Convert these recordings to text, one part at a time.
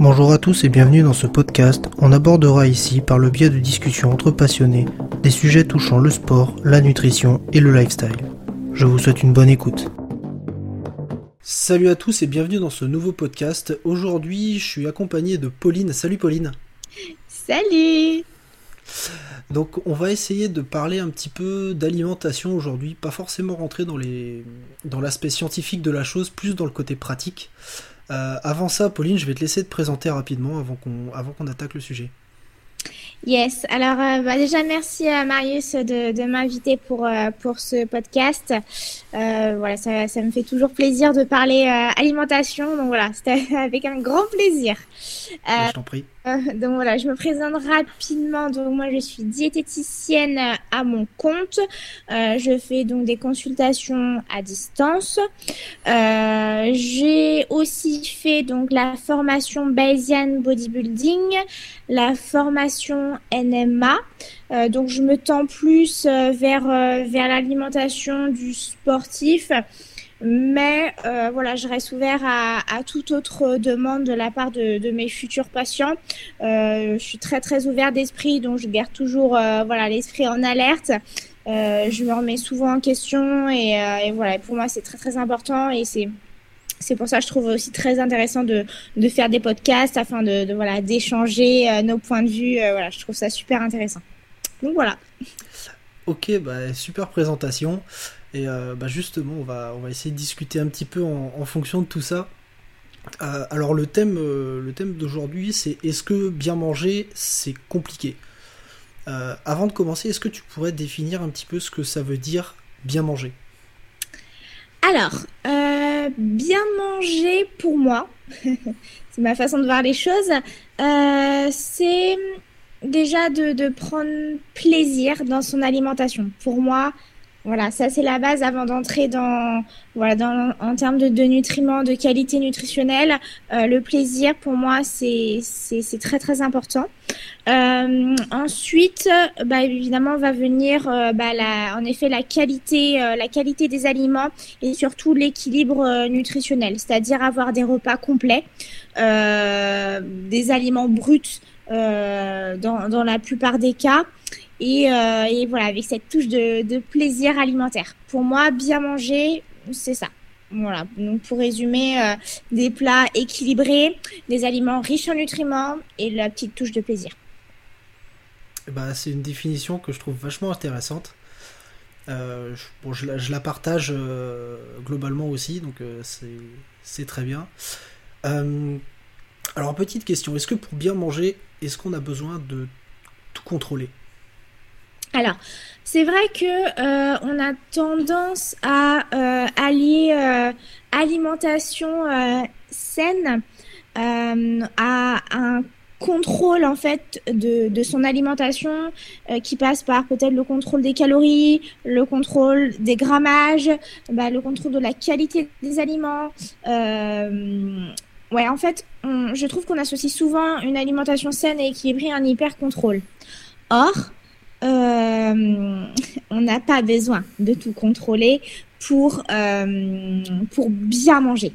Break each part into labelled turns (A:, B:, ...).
A: Bonjour à tous et bienvenue dans ce podcast. On abordera ici, par le biais de discussions entre passionnés, des sujets touchant le sport, la nutrition et le lifestyle. Je vous souhaite une bonne écoute. Salut à tous et bienvenue dans ce nouveau podcast. Aujourd'hui, je suis accompagné de Pauline. Salut Pauline.
B: Salut
A: Donc on va essayer de parler un petit peu d'alimentation aujourd'hui, pas forcément rentrer dans les dans l'aspect scientifique de la chose, plus dans le côté pratique. Euh, avant ça, Pauline, je vais te laisser te présenter rapidement avant qu'on avant qu'on attaque le sujet.
B: Yes, alors euh, bah, déjà merci à Marius de, de m'inviter pour, euh, pour ce podcast. Euh, voilà, ça, ça, me fait toujours plaisir de parler alimentation, donc voilà, c'était avec un grand plaisir.
A: je t'en prie.
B: Donc voilà, je me présente rapidement. Donc moi, je suis diététicienne à mon compte. je fais donc des consultations à distance. J'ai aussi fait donc la formation Bayesian Bodybuilding, la formation NMA. Euh, donc je me tends plus euh, vers, euh, vers l'alimentation du sportif. Mais voilà, je reste ouvert à, toute autre demande de la part de, mes futurs patients. je suis très très ouvert d'esprit, donc je garde toujours voilà l'esprit en alerte. je me remets souvent en question et, et voilà, pour moi c'est très très important et c'est c'est pour ça que je trouve aussi très intéressant de, de faire des podcasts afin de, de voilà d'échanger euh, nos points de vue. Euh, voilà, je trouve ça super intéressant. Donc voilà.
A: Ok, bah, super présentation. Et euh, bah, justement, on va, on va essayer de discuter un petit peu en, fonction de tout ça. alors le thème, le thème d'aujourd'hui, c'est est-ce que bien manger, c'est compliqué? Avant de commencer, est-ce que tu pourrais définir un petit peu ce que ça veut dire bien manger?
B: Alors, bien manger pour moi, c'est ma façon de voir les choses, euh, c'est déjà de, de, prendre plaisir dans son alimentation. Pour moi, voilà, ça c'est la base avant d'entrer dans, voilà, en termes de, nutriments, de qualité nutritionnelle. Euh, le plaisir, pour moi, c'est très très important. Euh, ensuite, bah, évidemment, va venir, euh, bah, la, en effet, la qualité, la qualité des aliments et surtout l'équilibre nutritionnel, c'est-à-dire avoir des repas complets, des aliments bruts dans, dans la plupart des cas et, euh, et, voilà, avec cette touche de, plaisir alimentaire. Pour moi, bien manger, c'est ça. Voilà, donc pour résumer, euh, des plats équilibrés, des aliments riches en nutriments et la petite touche de plaisir.
A: Bah, c'est une définition que je trouve vachement intéressante. Euh, je, bon, je, la, partage globalement aussi, donc c'est très bien. alors, petite question, est-ce que pour bien manger, est-ce qu'on a besoin de tout contrôler?
B: Alors, c'est vrai que euh, on a tendance à euh, allier euh, alimentation euh, saine à un contrôle en fait de, de son alimentation qui passe par peut-être le contrôle des calories, le contrôle des grammages, bah, le contrôle de la qualité des aliments. ouais, en fait, je trouve qu'on associe souvent une alimentation saine et équilibrée à un hyper contrôle. Or, euh, on n'a pas besoin de tout contrôler pour, euh, bien manger.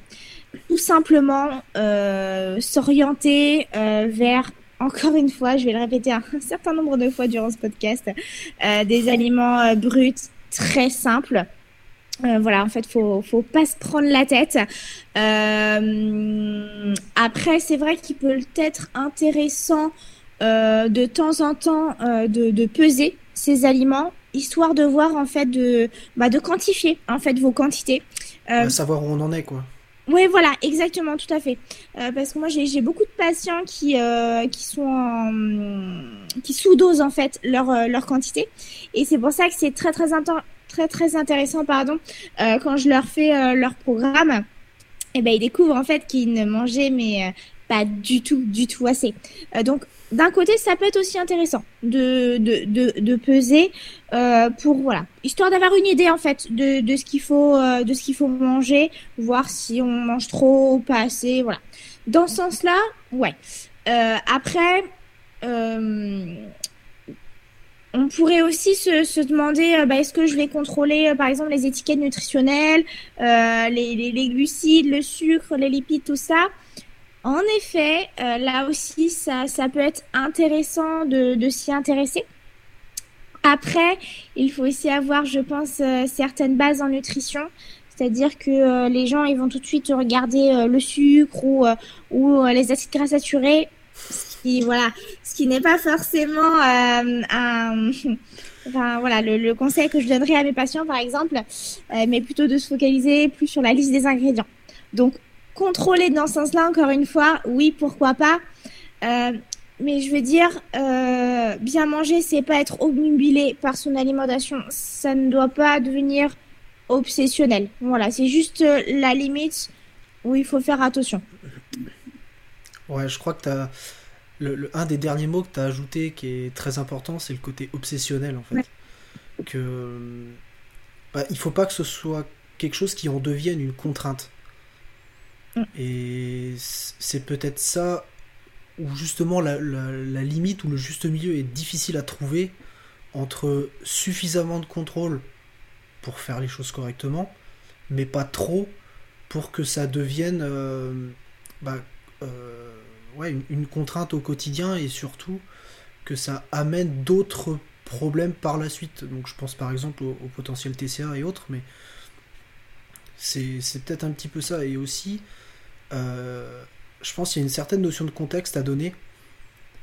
B: Tout simplement euh, s'orienter vers, encore une fois, je vais le répéter un, certain nombre de fois durant ce podcast, des aliments bruts très simples. voilà, en fait, faut faut pas se prendre la tête. après, c'est vrai qu'il peut être intéressant de temps en temps euh, de, de, peser ces aliments histoire de voir en fait de bah, de quantifier en fait vos quantités.
A: Euh, savoir où on en est quoi.
B: Oui voilà exactement tout à fait. Euh, parce que moi j'ai beaucoup de patients qui euh, qui sont en, qui sous-dosent en fait leur leur quantité. Et c'est pour ça que c'est très très très très intéressant pardon quand je leur fais leur programme et eh ben ils découvrent en fait qu'ils ne mangeaient mais du tout du tout assez donc d'un côté, ça peut être aussi intéressant de, de, de, de peser euh, pour voilà, histoire d'avoir une idée en fait de, de ce qu'il faut euh, de ce qu'il faut manger, voir si on mange trop ou pas assez, voilà. Dans ce sens-là, ouais. Euh, après, euh, on pourrait aussi se, se demander, euh, bah, est-ce que je vais contrôler euh, par exemple les étiquettes nutritionnelles, les, les, les glucides, le sucre, les lipides, tout ça? En effet, euh, là aussi, ça, ça, peut être intéressant de, de s'y intéresser. Après, il faut aussi avoir, je pense, euh, certaines bases en nutrition. C'est-à-dire que euh, les gens, ils vont tout de suite regarder le sucre ou, ou les acides gras saturés. Ce qui, voilà, ce qui n'est pas forcément un, Enfin, voilà, le, le, conseil que je donnerais à mes patients, par exemple, mais plutôt de se focaliser plus sur la liste des ingrédients. Donc, contrôler dans ce sens-là, encore une fois, oui, pourquoi pas. Euh, mais je veux dire, euh, bien manger, c'est pas être obnubilé par son alimentation. Ça ne doit pas devenir obsessionnel. Voilà, c'est juste euh, la limite où il faut faire attention.
A: Ouais, je crois que tu as. Le, un des derniers mots que tu as ajouté qui est très important, c'est le côté obsessionnel en fait. Que. Bah, il faut pas que ce soit quelque chose qui en devienne une contrainte. Et c'est peut-être ça où justement la, limite ou le juste milieu est difficile à trouver entre suffisamment de contrôle pour faire les choses correctement, mais pas trop pour que ça devienne euh, bah, euh, ouais, une, contrainte au quotidien et surtout que ça amène d'autres problèmes par la suite. Donc je pense par exemple au, au potentiel TCA et autres, mais c'est peut-être un petit peu ça. Et aussi, je pense qu'il y a une certaine notion de contexte à donner.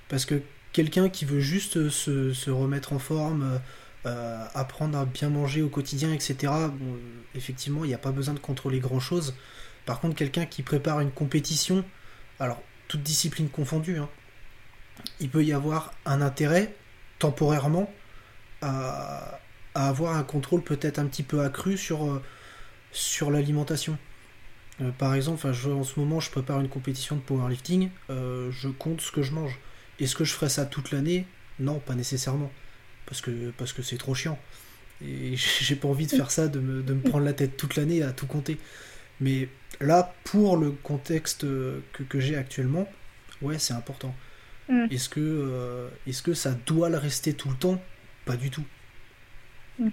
A: Parce que quelqu'un qui veut juste se, remettre en forme, euh, apprendre à bien manger au quotidien, etc., effectivement, il n'y a pas besoin de contrôler grand-chose. Par contre, quelqu'un qui prépare une compétition, alors, toute discipline confondue, hein, il peut y avoir un intérêt, temporairement, à, avoir un contrôle peut-être un petit peu accru sur, euh, sur l'alimentation. Euh, par exemple, en ce moment, je prépare une compétition de powerlifting, euh, je compte ce que je mange. Est-ce que je ferai ça toute l'année? Non, pas nécessairement. Parce que parce que c'est trop chiant. Et j'ai pas envie de faire ça, de me, prendre la tête toute l'année à tout compter. Mais là, pour le contexte que, j'ai actuellement, ouais, c'est important. Mm. Est-ce que, euh, est-ce que ça doit le rester tout le temps? Pas du tout.
B: Mm.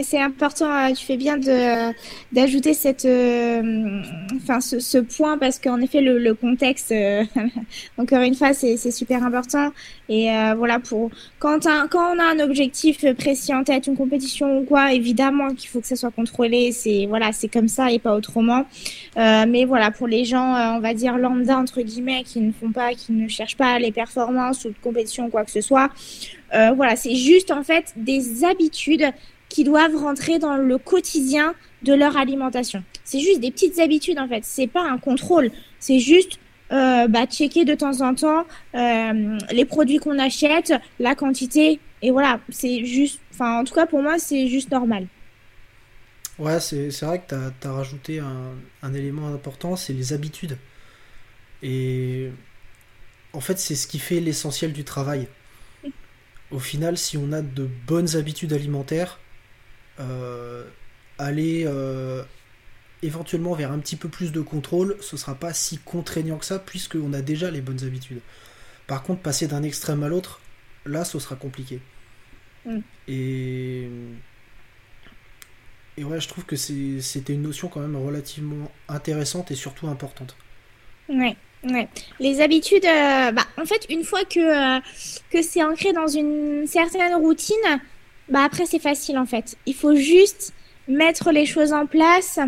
B: C'est important, euh, tu fais bien de d'ajouter cette, euh, enfin ce, ce, point parce qu'en effet le, le contexte, euh, encore une fois, c'est super important. Et voilà pour quand un, quand on a un objectif précis en tête, une compétition ou quoi, évidemment qu'il faut que ça soit contrôlé. C'est voilà, c'est comme ça et pas autrement. mais voilà pour les gens, on va dire lambda entre guillemets, qui ne font pas, qui ne cherchent pas les performances ou de compétition ou quoi que ce soit. voilà, c'est juste en fait des habitudes qui doivent rentrer dans le quotidien de leur alimentation. C'est juste des petites habitudes en fait. C'est pas un contrôle. C'est juste euh, bah, checker de temps en temps euh, les produits qu'on achète, la quantité et voilà. C'est juste, enfin en tout cas pour moi c'est juste normal.
A: Ouais, c'est vrai que tu as, rajouté un, un élément important, c'est les habitudes. Et en fait, c'est ce qui fait l'essentiel du travail. Au final, si on a de bonnes habitudes alimentaires, aller euh, éventuellement vers un petit peu plus de contrôle, ce sera pas si contraignant que ça, puisqu'on a déjà les bonnes habitudes. Par contre, passer d'un extrême à l'autre, là, ce sera compliqué. Mm. Et. Et ouais, je trouve que c'était une notion quand même relativement intéressante et surtout importante.
B: Ouais, ouais. Les habitudes, euh, bah, en fait, une fois que, que c'est ancré dans une certaine routine, bah après c'est facile en fait. Il faut juste mettre les choses en place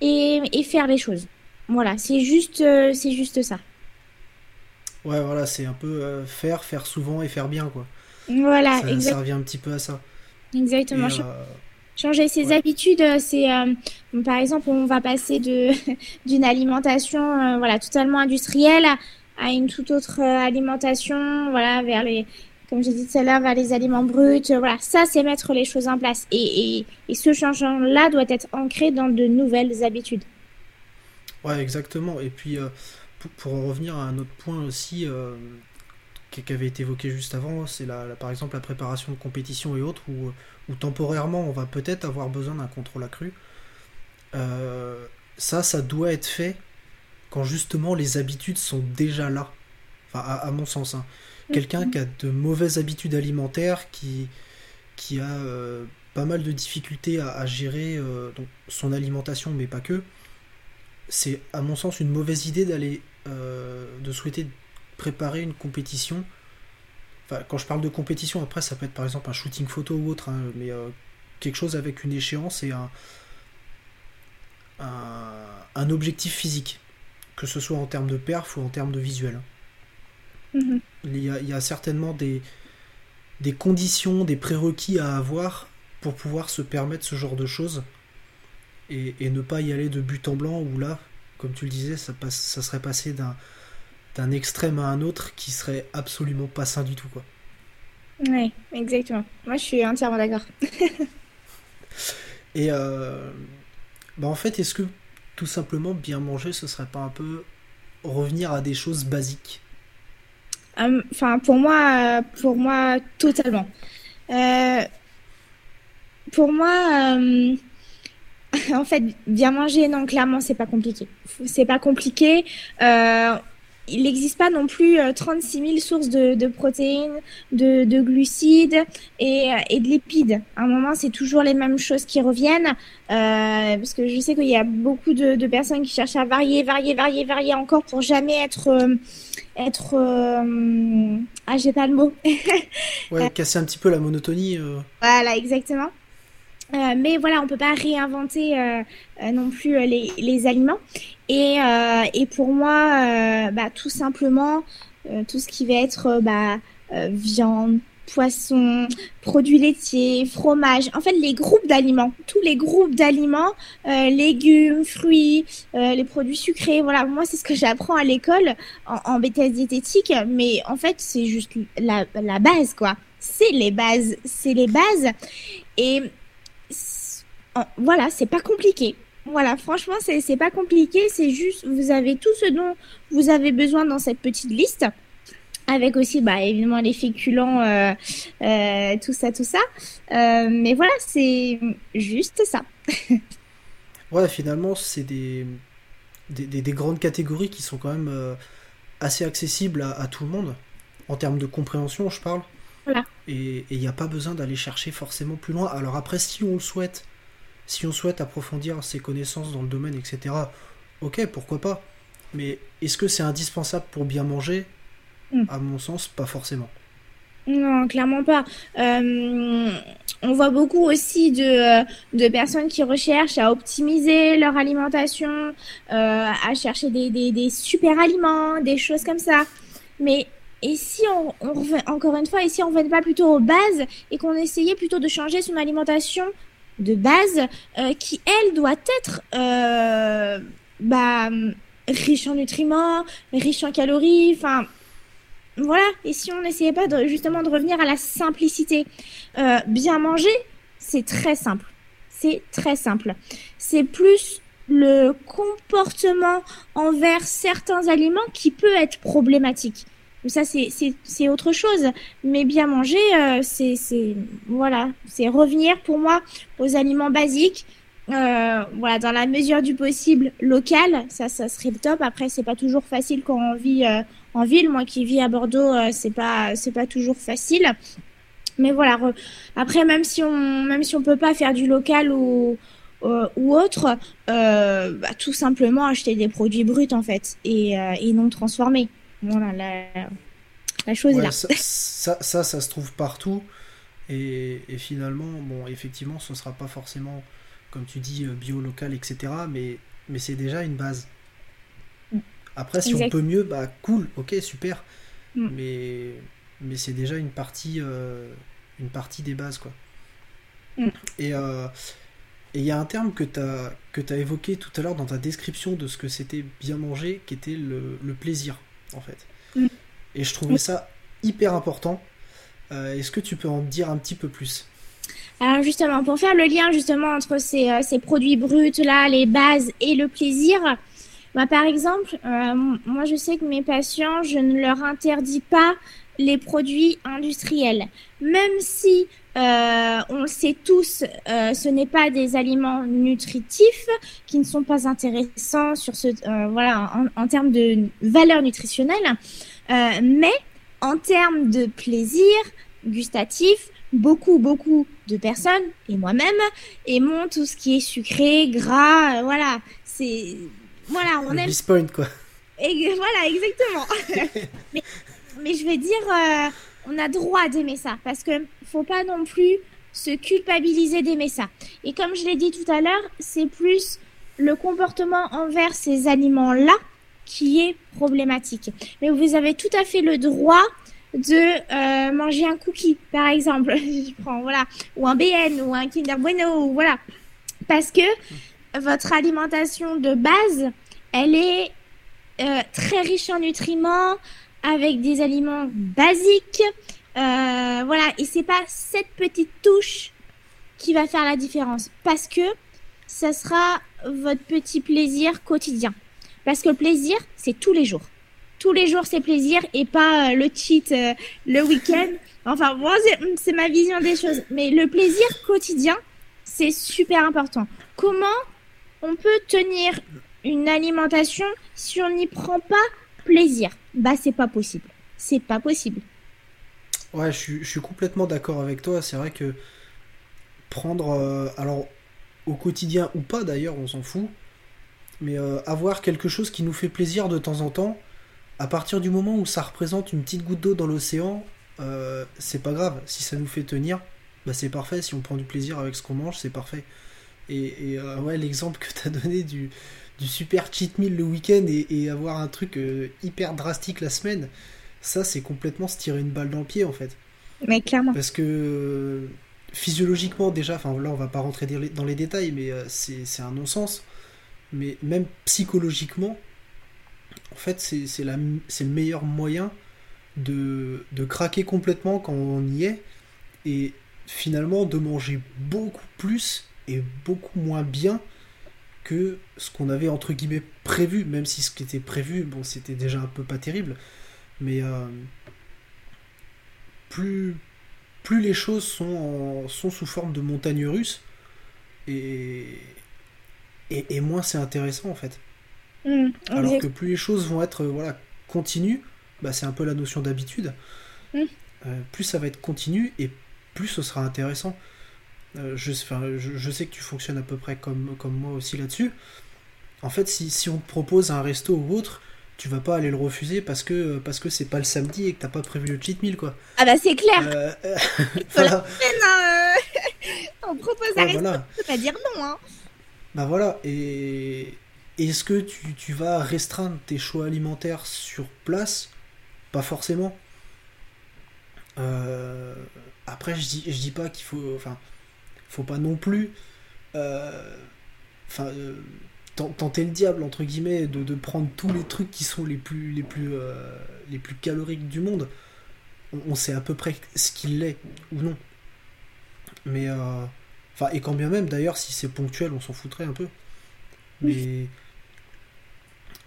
B: et, et faire les choses. Voilà, c'est juste, euh, c'est juste ça.
A: Ouais, voilà, c'est un peu euh, faire, faire souvent et faire bien quoi.
B: Voilà,
A: ça, ça revient un petit peu à ça.
B: Exactement. Euh, changer ses habitudes, c'est par exemple, on va passer de d'une alimentation voilà totalement industrielle à une toute autre alimentation, voilà vers les comme j'ai dit tout à l'heure, vers les aliments bruts. Euh, voilà, ça, c'est mettre les choses en place. Et, ce changement-là doit être ancré dans de nouvelles habitudes.
A: Ouais, exactement. Et puis, euh, pour, en revenir à un autre point aussi, euh, qui avait été évoqué juste avant, c'est par exemple la préparation de compétition et autres, où, temporairement on va peut-être avoir besoin d'un contrôle accru. ça, ça doit être fait quand justement les habitudes sont déjà là. Enfin, à, mon sens. Hein quelqu'un qui a de mauvaises habitudes alimentaires, qui, a euh, pas mal de difficultés à, gérer euh, son alimentation, mais pas que, c'est à mon sens une mauvaise idée d'aller de souhaiter préparer une compétition. Quand je parle de compétition, après, ça peut être par exemple un shooting photo ou autre, hein, mais quelque chose avec une échéance et un, un, objectif physique, que ce soit en termes de perf ou en termes de visuel. Il, y a, certainement des, des conditions, des prérequis à avoir pour pouvoir se permettre ce genre de choses et, ne pas y aller de but en blanc où là, comme tu le disais, ça, passe, ça serait passé d'un, d'un extrême à un autre qui serait absolument pas sain du tout. Quoi.
B: Oui, exactement. Moi, je suis entièrement d'accord.
A: et euh, bah en fait, est-ce que tout simplement bien manger, ce serait pas un peu revenir à des choses basiques?
B: Enfin, pour moi, pour moi, totalement. Euh, pour moi, euh, en fait, bien manger, non, clairement, c'est pas compliqué. C'est pas compliqué il n'existe pas non plus 36 euh, 000 sources de, protéines, de, glucides et, de lipides. À un moment, c'est toujours les mêmes choses qui reviennent. Euh, parce que je sais qu'il y a beaucoup de, personnes qui cherchent à varier, varier, varier, varier encore pour jamais être... Euh, être ah, j'ai pas le mot.
A: ouais, casser un petit peu la monotonie.
B: Voilà, exactement. Euh, mais voilà, on peut pas réinventer euh, euh, non plus les, les aliments. Et, et pour moi, bah, tout simplement, tout ce qui va être bah, viande, poisson, produits laitiers, fromage, en fait les groupes d'aliments, tous les groupes d'aliments, légumes, fruits, les produits sucrés, voilà, moi c'est ce que j'apprends à l'école en, en BTS diététique, mais en fait c'est juste la, la base quoi, c'est les bases, c'est les bases. Et voilà, c'est pas compliqué. Voilà, franchement, c'est pas compliqué. C'est juste, vous avez tout ce dont vous avez besoin dans cette petite liste. Avec aussi, bah, évidemment, les féculents, euh, euh, tout ça, tout ça. Euh, mais voilà, c'est juste ça.
A: ouais, finalement, c'est des des, grandes catégories qui sont quand même assez accessibles à, à, tout le monde. En termes de compréhension, je parle.
B: Voilà.
A: Et il n'y a pas besoin d'aller chercher forcément plus loin. Alors après, si on le souhaite, si on souhaite approfondir ses connaissances dans le domaine, etc., ok, pourquoi pas. Mais est-ce que c'est indispensable pour bien manger? Hmm. À mon sens, pas forcément.
B: Non, clairement pas. Euh, on voit beaucoup aussi de, de, personnes qui recherchent à optimiser leur alimentation, euh, à chercher des, des, des, super aliments, des choses comme ça. Mais et si on, on encore une fois, et si on revenait pas plutôt aux bases et qu'on essayait plutôt de changer son alimentation de base euh, qui, elle, doit être euh, bah, riche en nutriments, riche en calories, enfin voilà. Et si on n'essayait pas justement de revenir à la simplicité, euh, bien manger, c'est très simple. C'est très simple. C'est plus le comportement envers certains aliments qui peut être problématique ça c'est autre chose. Mais bien manger euh, c'est voilà c'est revenir pour moi aux aliments basiques euh, voilà dans la mesure du possible local. Ça ça serait le top. Après c'est pas toujours facile quand on vit euh, en ville. Moi qui vis à Bordeaux c'est pas c'est pas toujours facile. Mais voilà après même si on même si on peut pas faire du local ou ou autre, bah, tout simplement acheter des produits bruts en fait et, et non transformés. Voilà, la, chose est là.
A: Ça, ça, ça, se trouve partout. Et, finalement, bon, effectivement, ce sera pas forcément, comme tu dis, euh, bio, local, etc. Mais, mais c'est déjà une base. Mm. Après, si on peut mieux, bah cool, ok, super. Mm. Mais, mais c'est déjà une partie, euh, une partie des bases, quoi. Mm. Et euh, il y a un terme que tu as, que as évoqué tout à l'heure dans ta description de ce que c'était bien manger, qui était le, le plaisir en fait. Mm. Et je trouvais ça hyper important. Euh, est-ce que tu peux en dire un petit peu plus?
B: Alors justement, pour faire le lien justement entre ces, euh, ces, produits bruts là, les bases et le plaisir, bah, par exemple, euh, moi je sais que mes patients, je ne leur interdis pas les produits industriels, même si euh, on le sait tous, euh, ce n'est pas des aliments nutritifs qui ne sont pas intéressants sur ce, euh, voilà, en, termes de valeur nutritionnelle, mais en termes de plaisir gustatif, beaucoup, beaucoup de personnes, et moi-même, aimons tout ce qui est sucré, gras, voilà, c'est, voilà, on
A: aime. quoi.
B: Et voilà, exactement. mais, mais, je vais dire, on a droit d'aimer ça parce que faut pas non plus se culpabiliser d'aimer ça. Et comme je l'ai dit tout à l'heure, c'est plus le comportement envers ces aliments-là qui est problématique. Mais vous avez tout à fait le droit de euh, manger un cookie, par exemple, je prends, voilà, ou un BN, ou un Kinder Bueno, voilà, parce que votre alimentation de base, elle est euh, très riche en nutriments, avec des aliments basiques, euh, voilà, et c'est pas cette petite touche qui va faire la différence, parce que ça sera votre petit plaisir quotidien. Parce que le plaisir, c'est tous les jours. Tous les jours, c'est plaisir et pas euh, le cheat euh, le week-end. Enfin, moi, c'est ma vision des choses. Mais le plaisir quotidien, c'est super important. Comment on peut tenir une alimentation si on n'y prend pas plaisir? Bah, c'est pas possible. C'est pas possible.
A: Ouais, je suis, complètement d'accord avec toi. C'est vrai que prendre, euh, alors au quotidien ou pas d'ailleurs, on s'en fout, mais euh, avoir quelque chose qui nous fait plaisir de temps en temps, à partir du moment où ça représente une petite goutte d'eau dans l'océan, euh, c'est pas grave. Si ça nous fait tenir, bah c'est parfait. Si on prend du plaisir avec ce qu'on mange, c'est parfait. Et, euh, ouais, l'exemple que tu as donné du, du, super cheat meal le week-end et, avoir un truc hyper drastique la semaine, ça c'est complètement se tirer une balle dans le pied en fait.
B: Mais clairement.
A: Parce que physiologiquement déjà, enfin là on va pas rentrer dans les détails, mais c'est un non-sens mais même psychologiquement, en fait, c'est le meilleur moyen de, de, craquer complètement quand on y est et finalement de manger beaucoup plus et beaucoup moins bien que ce qu'on avait entre guillemets prévu, même si ce qui était prévu, bon, c'était déjà un peu pas terrible, mais euh, plus, plus les choses sont, sont sous forme de montagnes russes, et, et, moins c'est intéressant en fait.
B: Mmh,
A: Alors que plus les choses vont être voilà, continues, bah, c'est un peu la notion d'habitude, mmh. euh, plus ça va être continu et plus ce sera intéressant. Euh, je, je, sais que tu fonctionnes à peu près comme, comme moi aussi là-dessus. En fait, si, si, on te propose un resto ou autre, tu vas pas aller le refuser parce que parce que c'est pas le samedi et que t'as pas prévu le cheat meal quoi.
B: Ah bah c'est clair. Euh, voilà. Hein, on propose resto, voilà. peut pas dire non hein.
A: Bah voilà, et est-ce que tu, vas restreindre tes choix alimentaires sur place? Pas forcément. Euh, après, je dis, je dis pas qu'il faut. Enfin, faut pas non plus. Euh, enfin. Euh, tenter le diable entre guillemets de, prendre tous les trucs qui sont les plus les plus les plus caloriques du monde on, sait à peu près ce qu'il est ou non mais et quand bien même, d'ailleurs, si c'est ponctuel, on s'en foutrait un peu. Mais.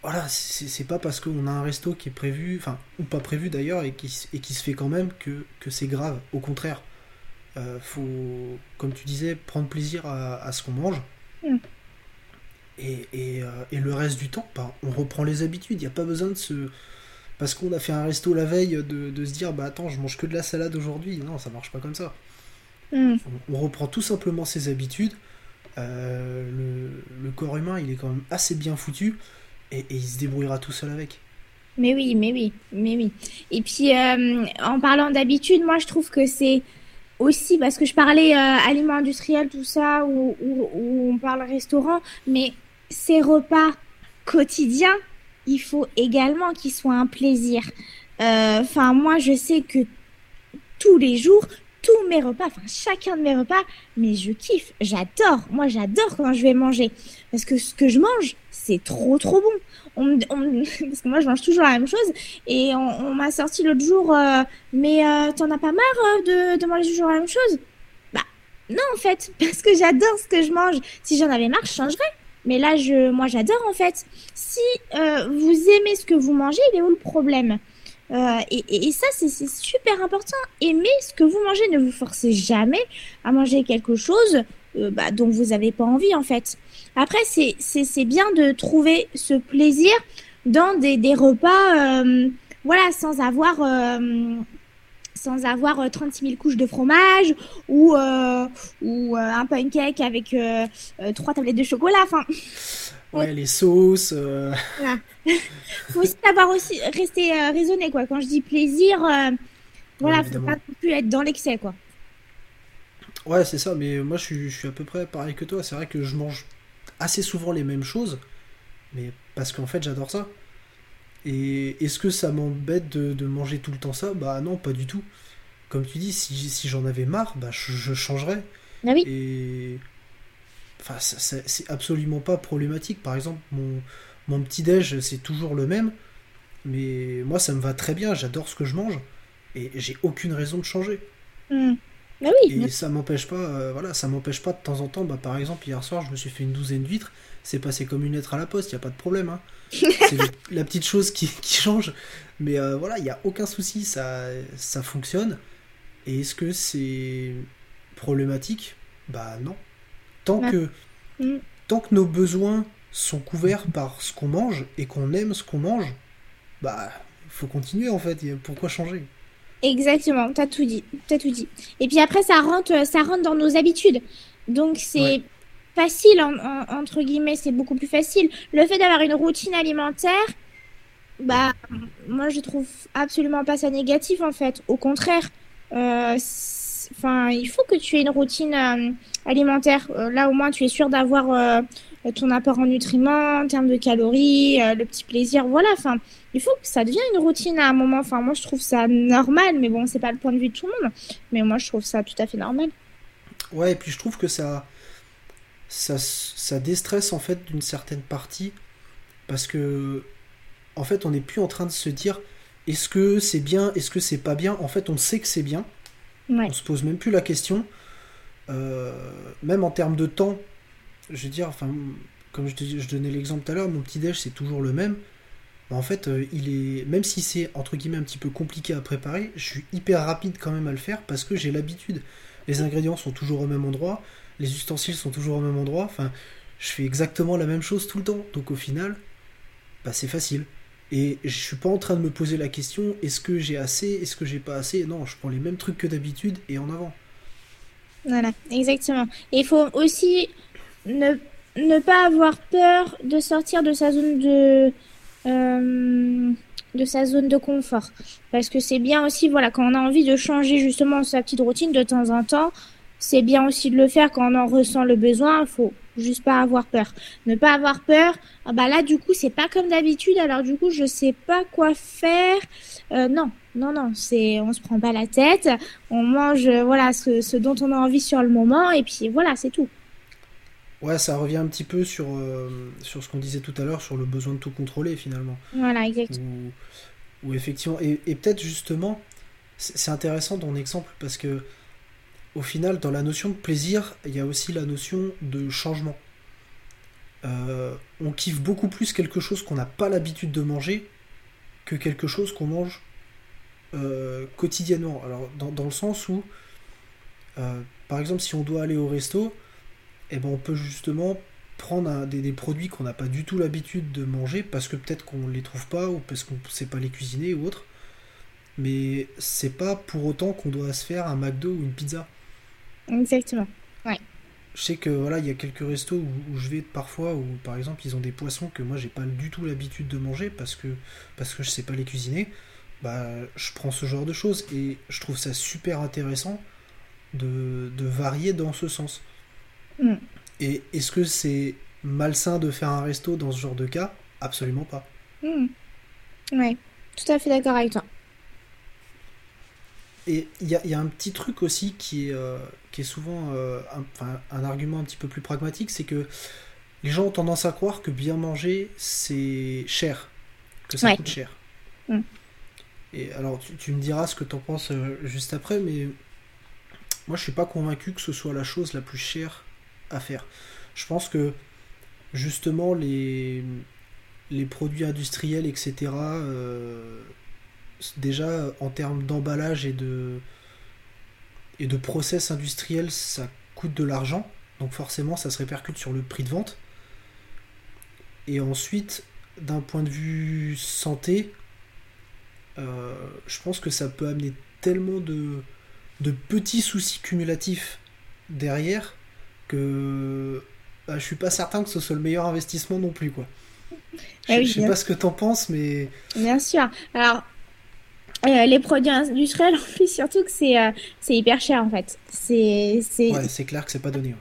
A: Voilà, c'est pas parce qu'on a un resto qui est prévu, enfin, ou pas prévu d'ailleurs, et qui, et qui se fait quand même que, que c'est grave. Au contraire, euh, faut, comme tu disais, prendre plaisir à, ce qu'on mange. Mm. Et, et, euh, et, le reste du temps, bah, on reprend les habitudes. Il n'y a pas besoin de se. Parce qu'on a fait un resto la veille, de, de, se dire, bah attends, je mange que de la salade aujourd'hui. Non, ça marche pas comme ça. Mm. On, reprend tout simplement ses habitudes. Euh, le, corps humain, il est quand même assez bien foutu et, il se débrouillera tout seul avec.
B: Mais oui, mais oui, mais oui. Et puis, euh, en parlant d'habitude, moi, je trouve que c'est aussi parce que je parlais euh, aliments industriels, tout ça, ou, on parle restaurant, mais ces repas quotidiens, il faut également qu'ils soient un plaisir. Enfin, moi, je sais que tous les jours, tous mes repas, enfin chacun de mes repas, mais je kiffe, j'adore. Moi, j'adore quand je vais manger parce que ce que je mange, c'est trop trop bon. On, parce que moi, je mange toujours la même chose et on, m'a sorti l'autre jour, euh, mais euh, t'en as pas marre euh, de, de manger toujours la même chose? Bah non en fait, parce que j'adore ce que je mange. Si j'en avais marre, je changerais. Mais là, je, moi, j'adore en fait. Si vous aimez ce que vous mangez, il est où le problème? Euh, et, ça, c'est super important. Aimez ce que vous mangez. Ne vous forcez jamais à manger quelque chose euh, bah, dont vous n'avez pas envie, en fait. Après, c'est bien de trouver ce plaisir dans des, des repas, euh, voilà, sans avoir sans avoir 36 000 couches de fromage ou, ou un pancake avec trois tablettes de chocolat. Enfin.
A: Ouais, les sauces. Euh...
B: Voilà. faut aussi savoir aussi rester euh, raisonné, quoi. Quand je dis plaisir, euh, voilà, faut pas non plus être dans l'excès, quoi.
A: Ouais, c'est ça, mais moi je suis, je suis à peu près pareil que toi. C'est vrai que je mange assez souvent les mêmes choses, mais parce qu'en fait j'adore ça. Et est-ce que ça m'embête de, manger tout le temps ça? Bah non, pas du tout. Comme tu dis, si, si j'en avais marre, bah je, changerais.
B: Ah oui.
A: Et enfin, c'est absolument pas problématique. Par exemple, mon, mon petit-déj, c'est toujours le même. Mais moi, ça me va très bien. J'adore ce que je mange. Et j'ai aucune raison de changer.
B: Hmm. Bah oui.
A: Et ça m'empêche pas, euh, voilà, ça m'empêche pas de temps en temps. Bah, par exemple, hier soir, je me suis fait une douzaine d'huîtres. C'est passé comme une lettre à la poste, il y a pas de problème. Hein. c'est la petite chose qui, qui change. Mais euh, voilà, il n'y a aucun souci, ça, ça fonctionne. Et est-ce que c'est problématique? Bah non. Tant que, mm. tant que nos besoins sont couverts par ce qu'on mange et qu'on aime ce qu'on mange, bah faut continuer en fait. Pourquoi changer?
B: Exactement, t'as tout dit, t'as tout dit. Et puis après, ça rentre, ça rentre dans nos habitudes. Donc c'est facile entre guillemets, c'est beaucoup plus facile. Le fait d'avoir une routine alimentaire, bah moi je trouve absolument pas ça négatif en fait. Au contraire, euh, enfin, il faut que tu aies une routine euh, alimentaire. Euh, là, au moins, tu es sûr d'avoir ton apport en nutriments, en termes de calories, le petit plaisir. Voilà, enfin, il faut que ça devienne une routine à un moment. Enfin, moi, je trouve ça normal, mais bon, c'est pas le point de vue de tout le monde. Mais moi, je trouve ça tout à fait normal.
A: Ouais, et puis je trouve que ça, ça, ça déstresse en fait d'une certaine partie parce que, en fait, on n'est plus en train de se dire est-ce que c'est bien, est-ce que c'est pas bien? En fait, on sait que c'est bien. On se pose même plus la question. Euh, même en termes de temps, je veux dire, enfin, comme je, je donnais l'exemple tout à l'heure, mon petit déj c'est toujours le même. en fait, euh, il est, même si c'est entre guillemets un petit peu compliqué à préparer, je suis hyper rapide quand même à le faire parce que j'ai l'habitude. Les ingrédients sont toujours au même endroit, les ustensiles sont toujours au même endroit. Enfin, je fais exactement la même chose tout le temps. Donc au final, bah, c'est facile. Et je suis pas en train de me poser la question est-ce que j'ai assez, est-ce que j'ai pas assez? Non, je prends les mêmes trucs que d'habitude et en avant.
B: Voilà, exactement. Et il faut aussi ne, ne, pas avoir peur de sortir de sa zone de euh, de sa zone de confort parce que c'est bien aussi voilà quand on a envie de changer justement sa petite routine de temps en temps c'est bien aussi de le faire quand on en ressent le besoin faut juste pas avoir peur. Ne pas avoir peur, ah bah là du coup c'est pas comme d'habitude, alors du coup je sais pas quoi faire. Euh, non, non, non, c'est on se prend pas la tête, on mange voilà ce, dont on a envie sur le moment et puis voilà c'est tout.
A: Ouais, ça revient un petit peu sur, euh, sur ce qu'on disait tout à l'heure, sur le besoin de tout contrôler finalement.
B: Voilà, exactement.
A: Ou, effectivement, et, et peut-être justement, c'est intéressant ton exemple parce que au final, dans la notion de plaisir, il y a aussi la notion de changement. Euh, on kiffe beaucoup plus quelque chose qu'on n'a pas l'habitude de manger que quelque chose qu'on mange euh, quotidiennement. Alors, dans, le sens où, par exemple, si on doit aller au resto, eh ben, on peut justement prendre des, des, produits qu'on n'a pas du tout l'habitude de manger parce que peut-être qu'on ne les trouve pas ou parce qu'on ne sait pas les cuisiner ou autre. Mais c'est pas pour autant qu'on doit se faire un McDo ou une pizza.
B: Exactement. Ouais.
A: Je sais que voilà, il y a quelques restos où, je vais parfois où par exemple ils ont des poissons que moi j'ai pas du tout l'habitude de manger parce que parce que je sais pas les cuisiner. Bah, je prends ce genre de choses et je trouve ça super intéressant de, de varier dans ce sens. Mm. Et est-ce que c'est malsain de faire un resto dans ce genre de cas? Absolument pas.
B: Mm. Ouais, tout à fait d'accord avec toi.
A: Et il y, y a, un petit truc aussi qui est, euh, qui est souvent euh, un, un, argument un petit peu plus pragmatique, c'est que les gens ont tendance à croire que bien manger, c'est cher, que ça coûte cher. Mm. Et alors, tu, me diras ce que tu en penses euh, juste après, mais moi, je suis pas convaincu que ce soit la chose la plus chère à faire. Je pense que justement, les, les produits industriels, etc., euh, déjà en termes d'emballage et de, et de process industriel, ça coûte de l'argent. Donc forcément, ça se répercute sur le prix de vente. Et ensuite, d'un point de vue santé, euh, je pense que ça peut amener tellement de, de petits soucis cumulatifs derrière que je suis pas certain que ce soit le meilleur investissement non plus, quoi.
B: Ah
A: Je, sais pas ce que t'en penses, mais.
B: Bien sûr. Alors, les produits industriels, en plus, surtout que c'est c'est hyper cher, en fait. C'est
A: ouais, c'est clair que c'est pas donné.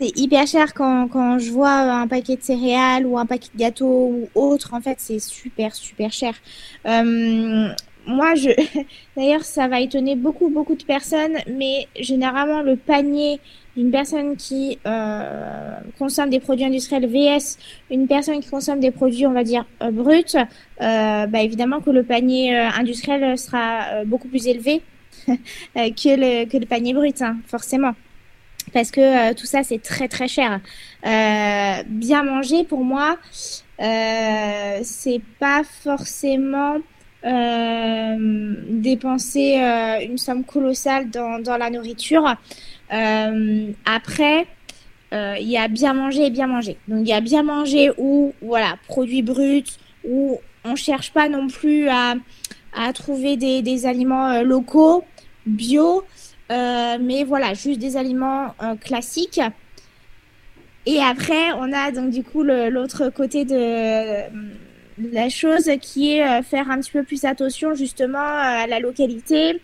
B: C'est hyper cher quand, quand, je vois un paquet de céréales ou un paquet de gâteaux ou autre. En fait, c'est super, super cher. Euh, moi, je, d'ailleurs, ça va étonner beaucoup, beaucoup de personnes, mais généralement, le panier d'une personne qui euh, consomme des produits industriels VS, une personne qui consomme des produits, on va dire, euh, bruts, euh, bah, évidemment que le panier euh, industriel sera beaucoup plus élevé que, le, que le panier brut, hein, forcément parce que euh, tout ça c'est très très cher. Bien manger pour moi, euh, c'est pas forcément dépenser euh, une somme colossale dans, dans la nourriture. Euh, après, il y a bien manger et bien manger. Donc il y a bien manger ou voilà produits bruts où on cherche pas non plus à, à trouver des, des aliments locaux, bio. Euh, mais voilà, juste des aliments euh, classiques. Et après, on a donc du coup l'autre côté de, la chose qui est euh, faire un petit peu plus attention justement à la localité,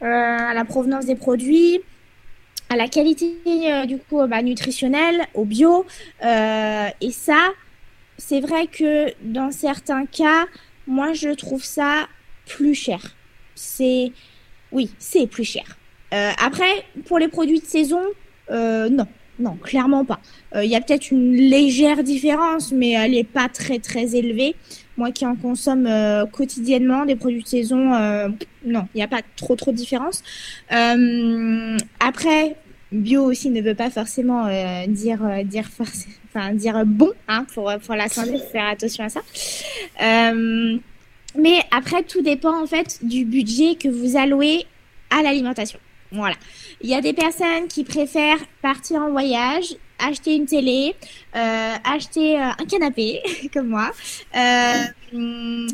B: à la provenance des produits, à la qualité du coup bah, nutritionnelle, au bio. et ça, c'est vrai que dans certains cas, moi je trouve ça plus cher. C'est oui, c'est plus cher. Euh, après, pour les produits de saison, euh, non. Non, clairement pas. Il euh, y a peut-être une légère différence, mais elle n'est pas très très élevée. Moi qui en consomme euh, quotidiennement des produits de saison, euh, non, il n'y a pas trop trop de différence. après, bio aussi ne veut pas forcément dire dire enfin dire bon, hein, pour pour la santé, faire attention à ça. mais après, tout dépend en fait du budget que vous allouez à l'alimentation. Voilà. Il y a des personnes qui préfèrent partir en voyage, acheter une télé, euh, acheter euh, un canapé, comme moi. Euh,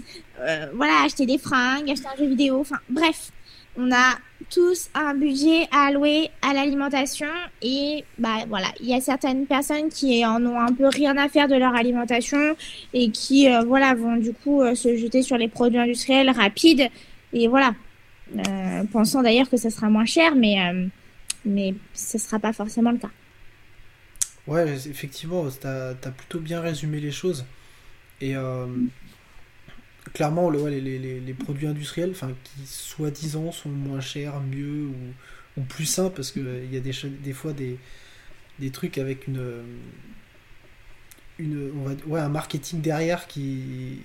B: voilà, acheter des fringues, acheter un jeu vidéo. Enfin, bref, on a tous un budget à allouer à l'alimentation et bah voilà, il y a certaines personnes qui en ont un peu rien à faire de leur alimentation et qui voilà vont du coup se jeter sur les produits industriels rapides et voilà, pensant d'ailleurs que ça sera moins cher, mais, euh, mais ce ne sera pas forcément le cas.
A: Ouais, effectivement, tu as, plutôt bien résumé les choses. Et euh, clairement, les, produits industriels, qui soi-disant sont moins chers, mieux ou, plus sains, parce qu'il y a des, des fois des, des trucs avec une, une on va, ouais, un marketing derrière qui,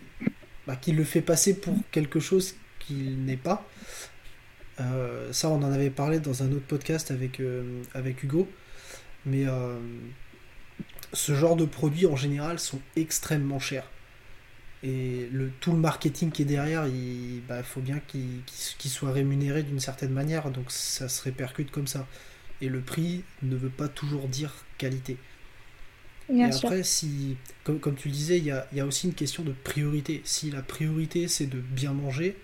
A: bah, qui le fait passer pour quelque chose qu'il n'est pas. Euh, ça, on en avait parlé dans un autre podcast avec, euh, avec Hugo. Mais euh, ce genre de produits, en général, sont extrêmement chers. Et le, tout le marketing qui est derrière, il bah, faut bien qu'il qu soit rémunéré d'une certaine manière. Donc ça se répercute comme ça. Et le prix ne veut pas toujours dire qualité.
B: Bien
A: et
B: sûr.
A: après, si, comme, comme tu le disais, il y a, y a aussi une question de priorité. Si la priorité, c'est de bien manger,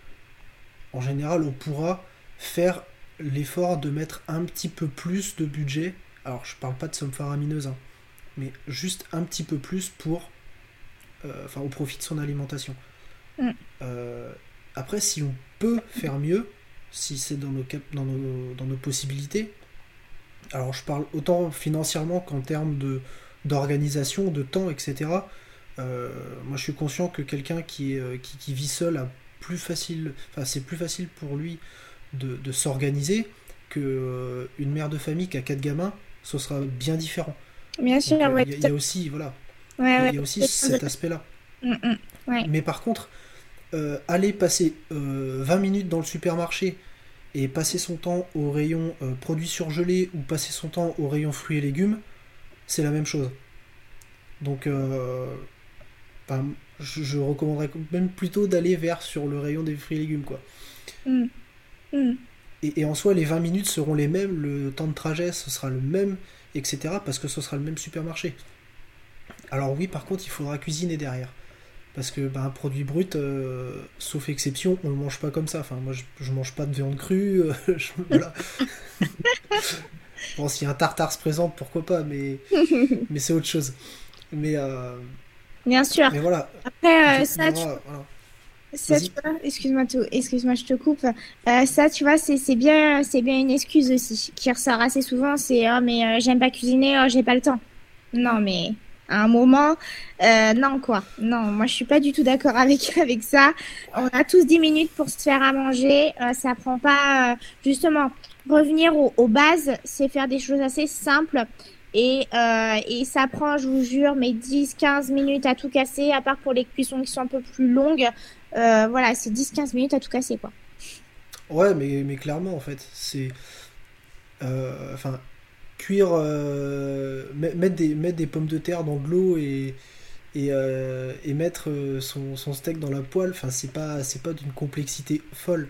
A: en général, on pourra faire l'effort de mettre un petit peu plus de budget. Alors, je parle pas de somme faramineuse, hein, mais juste un petit peu plus pour. Euh, enfin, au profit de son alimentation.
B: Mm.
A: Euh, après, si on peut faire mieux, si c'est dans nos, dans, nos, dans nos possibilités, alors je parle autant financièrement qu'en termes de d'organisation, de temps, etc. Euh, moi, je suis conscient que quelqu'un qui, qui, qui, vit seul a plus facile, enfin, c'est plus facile pour lui de, de s'organiser que euh, une mère de famille qui a quatre gamins, ce sera bien différent.
B: Bien sûr, ouais,
A: il y, y, a aussi, voilà,
B: ouais,
A: il
B: ouais,
A: y a aussi cet aspect-là.
B: Mm, mm, ouais.
A: Mais par contre, euh, aller passer euh, 20 minutes dans le supermarché et passer son temps au rayon euh, produits surgelés ou passer son temps au rayon fruits et légumes, c'est la même chose. Donc, ben, je, je, recommanderais même plutôt d'aller vers sur le rayon des fruits et légumes, quoi.
B: Mm. Mm.
A: Et, et, en soi, les 20 minutes seront les mêmes, le temps de trajet, ce sera le même, etc. Parce que ce sera le même supermarché. Alors oui, par contre, il faudra cuisiner derrière. Parce que bah, un produit brut, sauf exception, on le mange pas comme ça. Enfin, moi, je, je mange pas de viande crue. voilà. bon, si un tartare se présente, pourquoi pas, mais, mais c'est autre chose. Mais.
B: Bien sûr.
A: Mais voilà.
B: Après, ça, tu... Ça, tu vois, excuse-moi, excuse-moi, je te coupe. Euh, ça, tu vois, c'est bien, c'est bien une excuse aussi qui ressort assez souvent. C'est oh mais euh, j'aime pas cuisiner, oh j'ai pas le temps. Non mais à un moment, euh, non quoi. Non, moi je suis pas du tout d'accord avec avec ça. On a tous 10 minutes pour se faire à manger. ça prend pas justement revenir aux bases, c'est faire des choses assez simples. Et, euh, et ça prend, je vous jure, mes 10-15 minutes à tout casser, à part pour les cuissons qui sont un peu plus longues. Euh, voilà, c'est 10-15 minutes à tout casser, quoi.
A: Ouais, mais, mais clairement, en fait, c'est. Euh, enfin, cuire. Euh, mettre, des, mettre des pommes de terre dans de l'eau et. Et, et mettre son, steak dans la poêle, enfin, c'est pas, pas d'une complexité folle.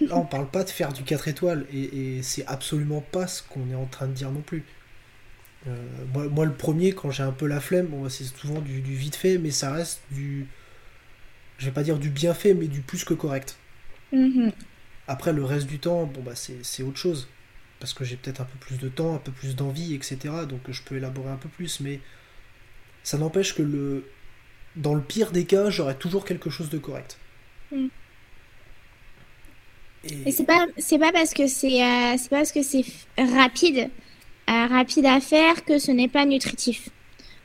A: Là, on parle pas de faire du 4 étoiles, et, et c'est absolument pas ce qu'on est en train de dire non plus. moi, moi, le premier, quand j'ai un peu la flemme, bon, c'est souvent du, du, vite fait, mais ça reste du, je vais pas dire du bien fait, mais du plus que correct.
B: Mhm.
A: Après, le reste du temps, bon, bah, c'est autre chose. Parce que j'ai peut-être un peu plus de temps, un peu plus d'envie, etc. Donc je peux élaborer un peu plus, mais ça n'empêche que le, dans le pire des cas, j'aurai toujours quelque chose de correct.
B: Mhm. Et, c'est pas c'est pas parce que c'est euh, c'est parce que c'est rapide euh, rapide à faire que ce n'est pas nutritif.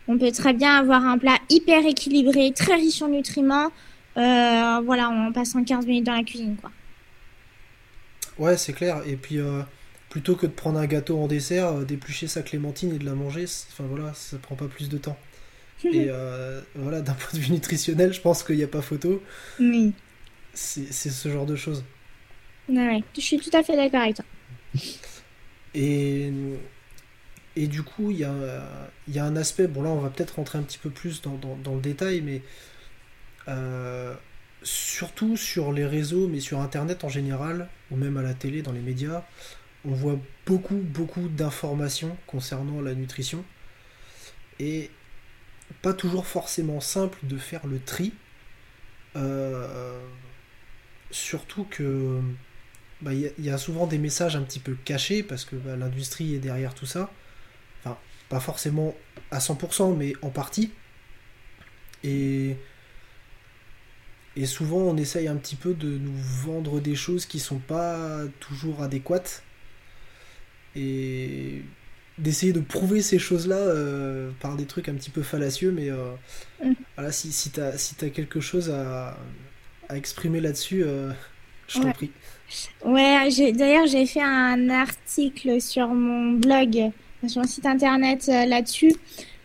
B: On peut très bien avoir un plat hyper équilibré, très riche en nutriments, euh, voilà, en passant 15 minutes dans la cuisine, quoi.
A: Ouais, c'est clair. Et puis, euh, plutôt que de prendre un gâteau en dessert, euh, d'éplucher sa clémentine et de la manger, enfin voilà, ça prend pas plus de temps. et voilà, d'un point de vue nutritionnel, je pense qu'il n'y a pas photo.
B: Oui.
A: C'est ce genre de choses.
B: Ouais, je suis tout à fait d'accord avec toi.
A: Et, et du coup, il y a, y a un aspect, bon là on va peut-être rentrer un petit peu plus dans, dans, dans le détail, mais surtout sur les réseaux, mais sur Internet en général, ou même à la télé, dans les médias, on voit beaucoup, beaucoup d'informations concernant la nutrition. Et pas toujours forcément simple de faire le tri. Euh, surtout que bah, il y, a souvent des messages un petit peu cachés parce que bah, l'industrie est derrière tout ça. Enfin, pas forcément à 100%, mais en partie. Et et souvent, on essaye un petit peu de nous vendre des choses qui sont pas toujours adéquates. Et d'essayer de prouver ces choses-là euh, par des trucs un petit peu fallacieux. Mais euh, mm. voilà, si, si tu as, si as quelque chose à, à exprimer là-dessus, euh, je t'en prie.
B: Ouais, d'ailleurs, j'ai fait un article sur mon blog, sur mon site internet là-dessus.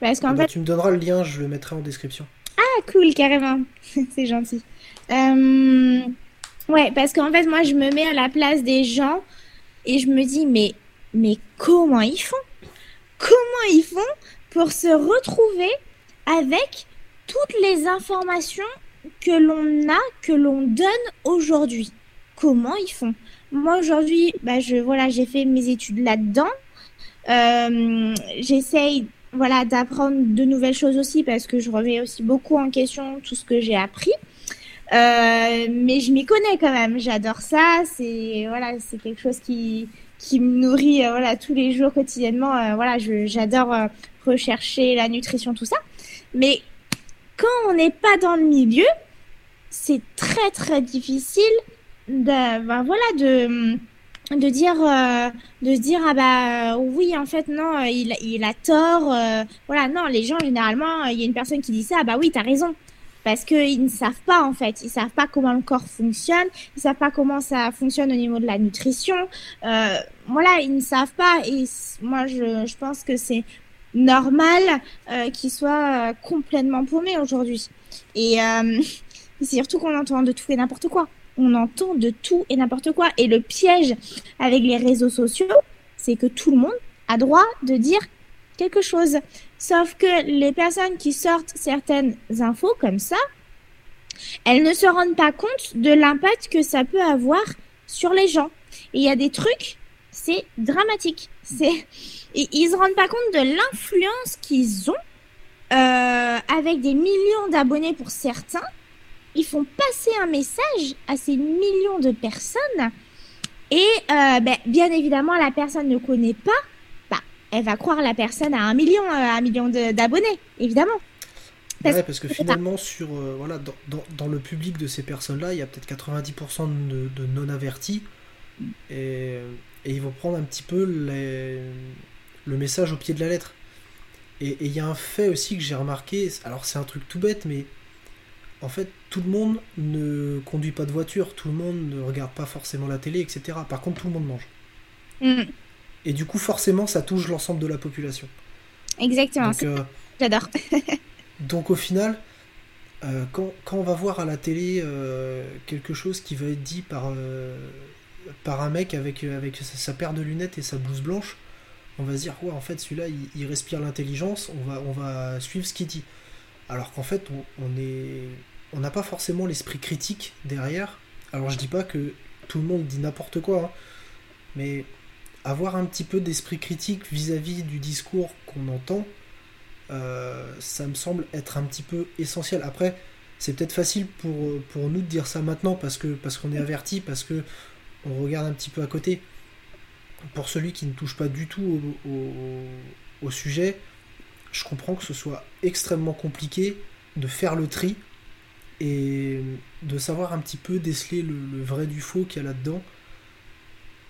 B: Parce qu'en bah, fait...
A: Tu me donneras le lien, je le mettrai en description.
B: Ah, cool, carrément. C'est gentil. Euh, ouais, parce qu'en fait, moi, je me mets à la place des gens et je me dis, mais, mais comment ils font? Comment ils font pour se retrouver avec toutes les informations que l'on a, que l'on donne aujourd'hui? Comment ils font? Moi, aujourd'hui, bah, je, voilà, j'ai fait mes études là-dedans. Euh, J'essaye voilà, d'apprendre de nouvelles choses aussi parce que je remets aussi beaucoup en question tout ce que j'ai appris. Euh, mais je m'y connais quand même. J'adore ça. C'est voilà, c'est quelque chose qui qui me nourrit euh, voilà tous les jours quotidiennement. Euh, voilà, j'adore rechercher la nutrition tout ça. Mais quand on n'est pas dans le milieu, c'est très très difficile de ben, voilà de de dire de se dire ah bah oui en fait non il, il a tort voilà non les gens généralement il y a une personne qui dit ça ah bah oui t'as raison parce qu'ils ne savent pas en fait, ils savent pas comment le corps fonctionne, ils savent pas comment ça fonctionne au niveau de la nutrition. Euh, voilà, ils ne savent pas et moi je, je pense que c'est normal euh, qu'ils soient euh, complètement paumés aujourd'hui. Et euh, c'est surtout qu'on entend de tout et n'importe quoi. On entend de tout et n'importe quoi. Et le piège avec les réseaux sociaux, c'est que tout le monde a droit de dire quelque chose. Sauf que les personnes qui sortent certaines infos comme ça, elles ne se rendent pas compte de l'impact que ça peut avoir sur les gens. Il y a des trucs, c'est dramatique. C'est ils se rendent pas compte de l'influence qu'ils ont avec des millions d'abonnés pour certains, ils font passer un message à ces millions de personnes. Et ben, bien évidemment, la personne ne connaît pas, elle va croire la personne à un million, un million d'abonnés, évidemment.
A: Parce ouais, parce que finalement, sur, voilà, dans, dans, le public de ces personnes-là, il y a peut-être 90% de, de non-avertis. Et, et, ils vont prendre un petit peu les, le message au pied de la lettre. Et il y a un fait aussi que j'ai remarqué, alors c'est un truc tout bête, mais en fait, tout le monde ne conduit pas de voiture, tout le monde ne regarde pas forcément la télé, etc. Par contre, tout le monde mange. Mm. Et du coup, forcément, ça touche l'ensemble de la population.
B: Exactement. Euh, J'adore.
A: donc, au final, euh, quand, quand, on va voir à la télé euh, quelque chose qui va être dit par, par un mec avec, avec sa paire de lunettes et sa blouse blanche, on va se dire, ouais, en fait, celui-là, il, respire l'intelligence, on va, on va suivre ce qu'il dit. Alors qu'en fait, on, est, on n'a pas forcément l'esprit critique derrière. Alors je dis pas que tout le monde dit n'importe quoi, hein, mais avoir un petit peu d'esprit critique vis-à-vis du discours qu'on entend, euh, ça me semble être un petit peu essentiel. Après, c'est peut-être facile pour, pour nous de dire ça maintenant parce que parce qu'on est averti, parce que on regarde un petit peu à côté pour celui qui ne touche pas du tout au, sujet, je comprends que ce soit extrêmement compliqué de faire le tri et de savoir un petit peu déceler le, vrai du faux qu'il y a là-dedans.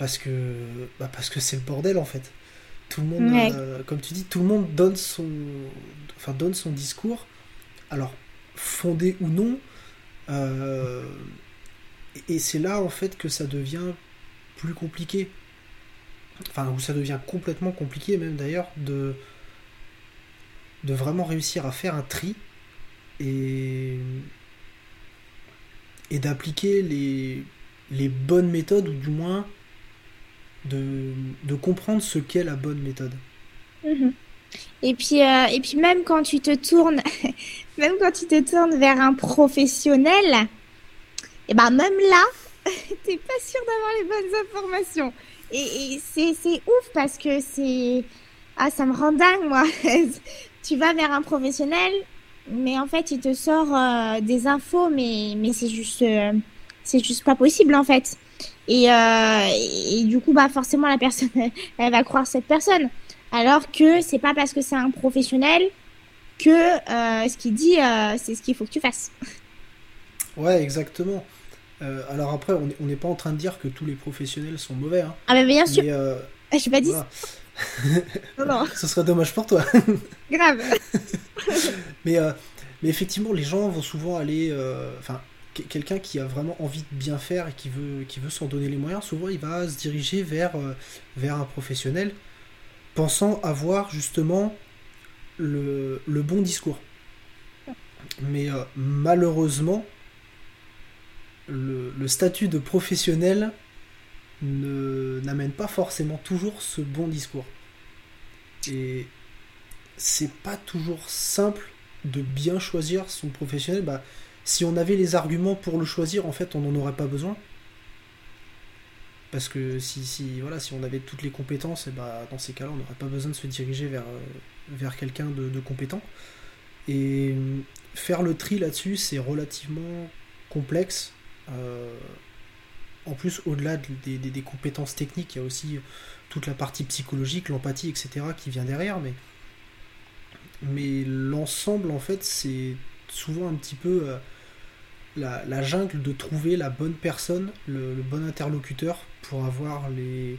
A: Parce que bah parce que c'est le bordel en fait. Tout le monde, euh, comme tu dis, tout le monde donne son, enfin donne son discours. Alors fondé ou non. Euh, et c'est là en fait que ça devient plus compliqué enfin où ça devient complètement compliqué même d'ailleurs de de vraiment réussir à faire un tri et et d'appliquer les les bonnes méthodes ou du moins de, de comprendre ce qu'est la bonne méthode.
B: Mhm. Et puis, euh, et puis même quand tu te tournes, même quand tu te vers un professionnel, et eh ben même là, t'es pas sûr d'avoir les bonnes informations. Et, c'est, ouf parce que c'est. Ah, ça me rend dingue, moi. tu vas vers un professionnel, mais en fait, il te sort euh, des infos, mais, mais c'est juste. Euh, c'est juste pas possible, en fait. Et, euh, et, du coup, bah, forcément, la personne, elle va croire cette personne. Alors que c'est pas parce que c'est un professionnel que ce qu'il dit, c'est ce qu'il faut que tu fasses.
A: Ouais, exactement. Euh, alors après, on n'est pas en train de dire que tous les professionnels sont mauvais. Hein.
B: Ah mais bien sûr. Mais, euh, Je pas dit.
A: non, non. Ce serait dommage pour toi.
B: Grave.
A: mais, euh, mais effectivement, les gens vont souvent aller. Enfin, quelqu'un qui a vraiment envie de bien faire et qui veut, s'en donner les moyens, souvent il va se diriger vers, vers un professionnel, pensant avoir justement le, bon discours. Mais malheureusement, le, statut de professionnel n'amène pas forcément toujours ce bon discours. Et c'est pas toujours simple de bien choisir son professionnel. Bah, si on avait les arguments pour le choisir, en fait, on n'en aurait pas besoin. Parce que si, voilà, si on avait toutes les compétences, bah, dans ces cas-là, on n'aurait pas besoin de se diriger vers, euh, quelqu'un de, compétent. Et faire le tri là-dessus, c'est relativement complexe. Euh, en plus, au-delà des, compétences techniques, il y a aussi toute la partie psychologique, l'empathie, etc. qui vient derrière. Mais l'ensemble, en fait, c'est souvent un petit peu euh, la, jungle de trouver la bonne personne, le, bon interlocuteur pour avoir les,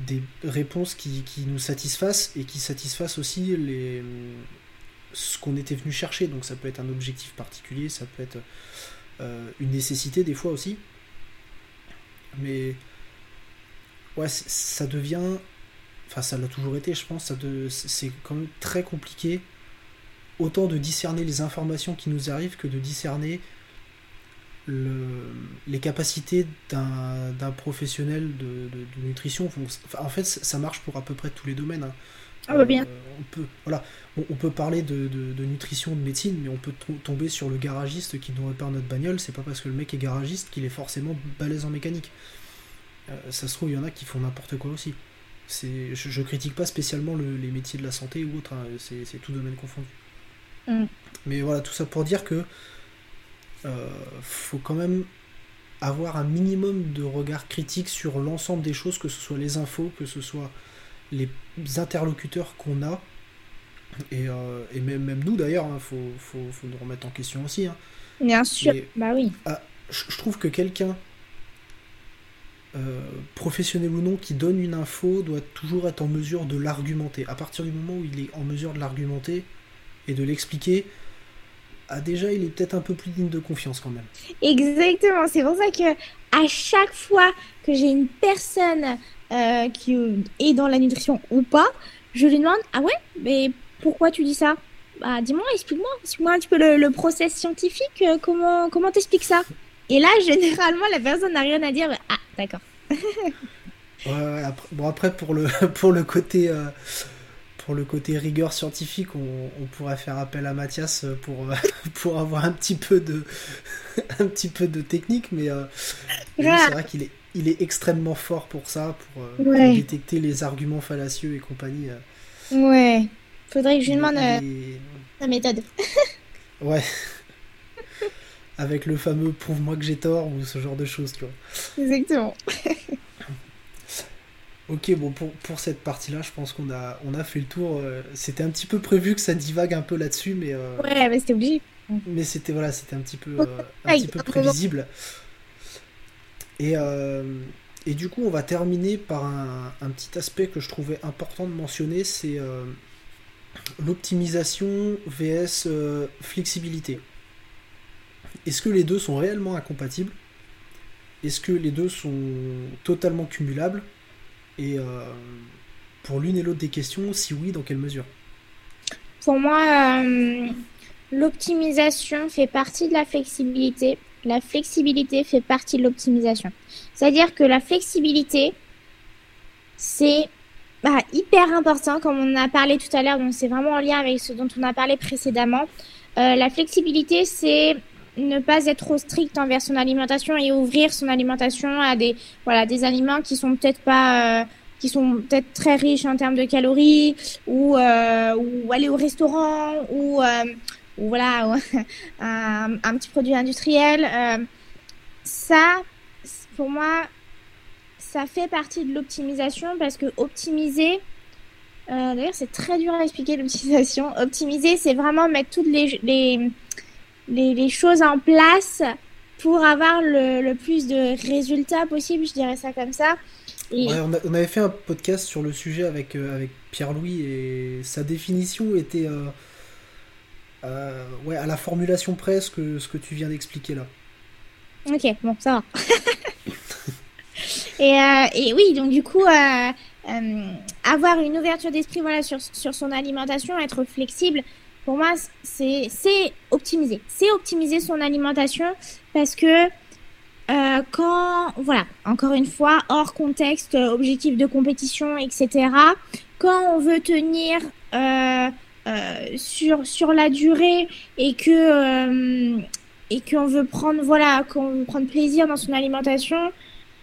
A: des réponses qui, nous satisfassent et qui satisfassent aussi les, ce qu'on était venu chercher. Donc ça peut être un objectif particulier, ça peut être euh, une nécessité des fois aussi. Mais ouais, ça devient, enfin ça l'a toujours été, je pense, c'est quand même très compliqué autant de discerner les informations qui nous arrivent que de discerner le, les capacités d'un professionnel de, nutrition. en fait, ça marche pour à peu près tous les domaines. Hein.
B: Ah bah bien.
A: Euh, on peut, voilà, on, peut parler de, nutrition, de médecine, mais on peut tomber sur le garagiste qui nous répare notre bagnole. C'est pas parce que le mec est garagiste qu'il est forcément balèze en mécanique. Euh, ça se trouve, il y en a qui font n'importe quoi aussi. je, je critique pas spécialement le- les métiers de la santé ou autre, hein, c'est tout domaine confondu.
B: Mm.
A: Mais voilà, tout ça pour dire que euh, faut quand même avoir un minimum de regard critique sur l'ensemble des choses, que ce soit les infos, que ce soit les interlocuteurs qu'on a, et, euh, et même, même nous d'ailleurs, il faut, faut, faut nous remettre en question aussi. hein.
B: Bien sûr. Bah oui.
A: je je trouve que quelqu'un, euh, professionnel ou non, qui donne une info doit toujours être en mesure de l'argumenter. À partir du moment où il est en mesure de l'argumenter et de l'expliquer, ah, déjà il est peut-être un peu plus digne de confiance quand même.
B: Exactement. C'est pour ça que à chaque fois que j'ai une personne euh, qui euh, est dans la nutrition ou pas, je lui demande Ah ouais, mais pourquoi tu dis ça? Bah dis-moi, explique-moi, explique-moi un petit peu le, le process scientifique. euh, comment comment t'expliques ça? Et là, généralement, la personne n'a rien à dire. ah d'accord.
A: Ouais, ouais, après, bon après pour le pour le côté euh, pour le côté rigueur scientifique, on, on pourrait faire appel à Mathias pour euh, pour avoir un petit peu de un petit peu de technique, mais euh, c'est vrai qu'il est il est extrêmement fort pour ça, pour, euh, pour détecter les arguments fallacieux et compagnie.
B: Ouais. Faudrait que je lui demande
A: est-
B: sa méthode.
A: Ouais. Avec le fameux prouve-moi que j'ai tort ou ce genre de choses, tu vois.
B: Exactement.
A: Ok, bon, pour, pour cette partie-là, je pense qu'on a, on a fait le tour. euh, C'était un petit peu prévu que ça divague un peu là-dessus, mais, euh,
B: Ouais, mais c'était obligé.
A: mais c'était voilà, c'était un petit peu, euh, un petit peu prévisible. Et, euh, et du coup, on va terminer par un, un petit aspect que je trouvais important de mentionner, c'est l'optimisation vs flexibilité. Est-ce que les deux sont réellement incompatibles? Est-ce que les deux sont totalement cumulables? Et euh, pour l'une et l'autre des questions, si oui, dans quelle mesure?
B: Pour moi, euh, l'optimisation fait partie de la flexibilité. La flexibilité fait partie de l'optimisation. C'est-à-dire que la flexibilité, c'est bah, hyper important, comme on a parlé tout à l'heure, donc c'est vraiment en lien avec ce dont on a parlé précédemment. Euh, la flexibilité, c'est ne pas être trop strict envers son alimentation et ouvrir son alimentation à des voilà des aliments qui sont peut-être pas euh, qui sont peut-être très riches en termes de calories ou euh, ou aller au restaurant ou euh, ou voilà un, petit produit industriel euh, ça pour moi ça fait partie de l'optimisation parce que optimiser euh, d'ailleurs c'est très dur à expliquer l'optimisation. Optimiser c'est vraiment mettre toutes les, les les, les choses en place pour avoir le, le plus de résultats possible, je dirais ça comme ça. Et
A: Ouais, on, a- on avait fait un podcast sur le sujet avec, euh, avec Pierre-Louis et sa définition était euh, euh, ouais, à la formulation près ce que, ce que tu viens d'expliquer là.
B: ok, bon, ça va. et, et oui, donc du coup, avoir une ouverture d'esprit voilà, sur, sur son alimentation, être flexible, pour moi, c'est optimiser. C'est optimiser son alimentation parce que euh, quand, voilà, encore une fois, hors contexte, euh, objectif de compétition, etc., quand on veut tenir euh, euh, sur, sur la durée et que euh, et qu'on veut prendre voilà qu'on veut prendre plaisir dans son alimentation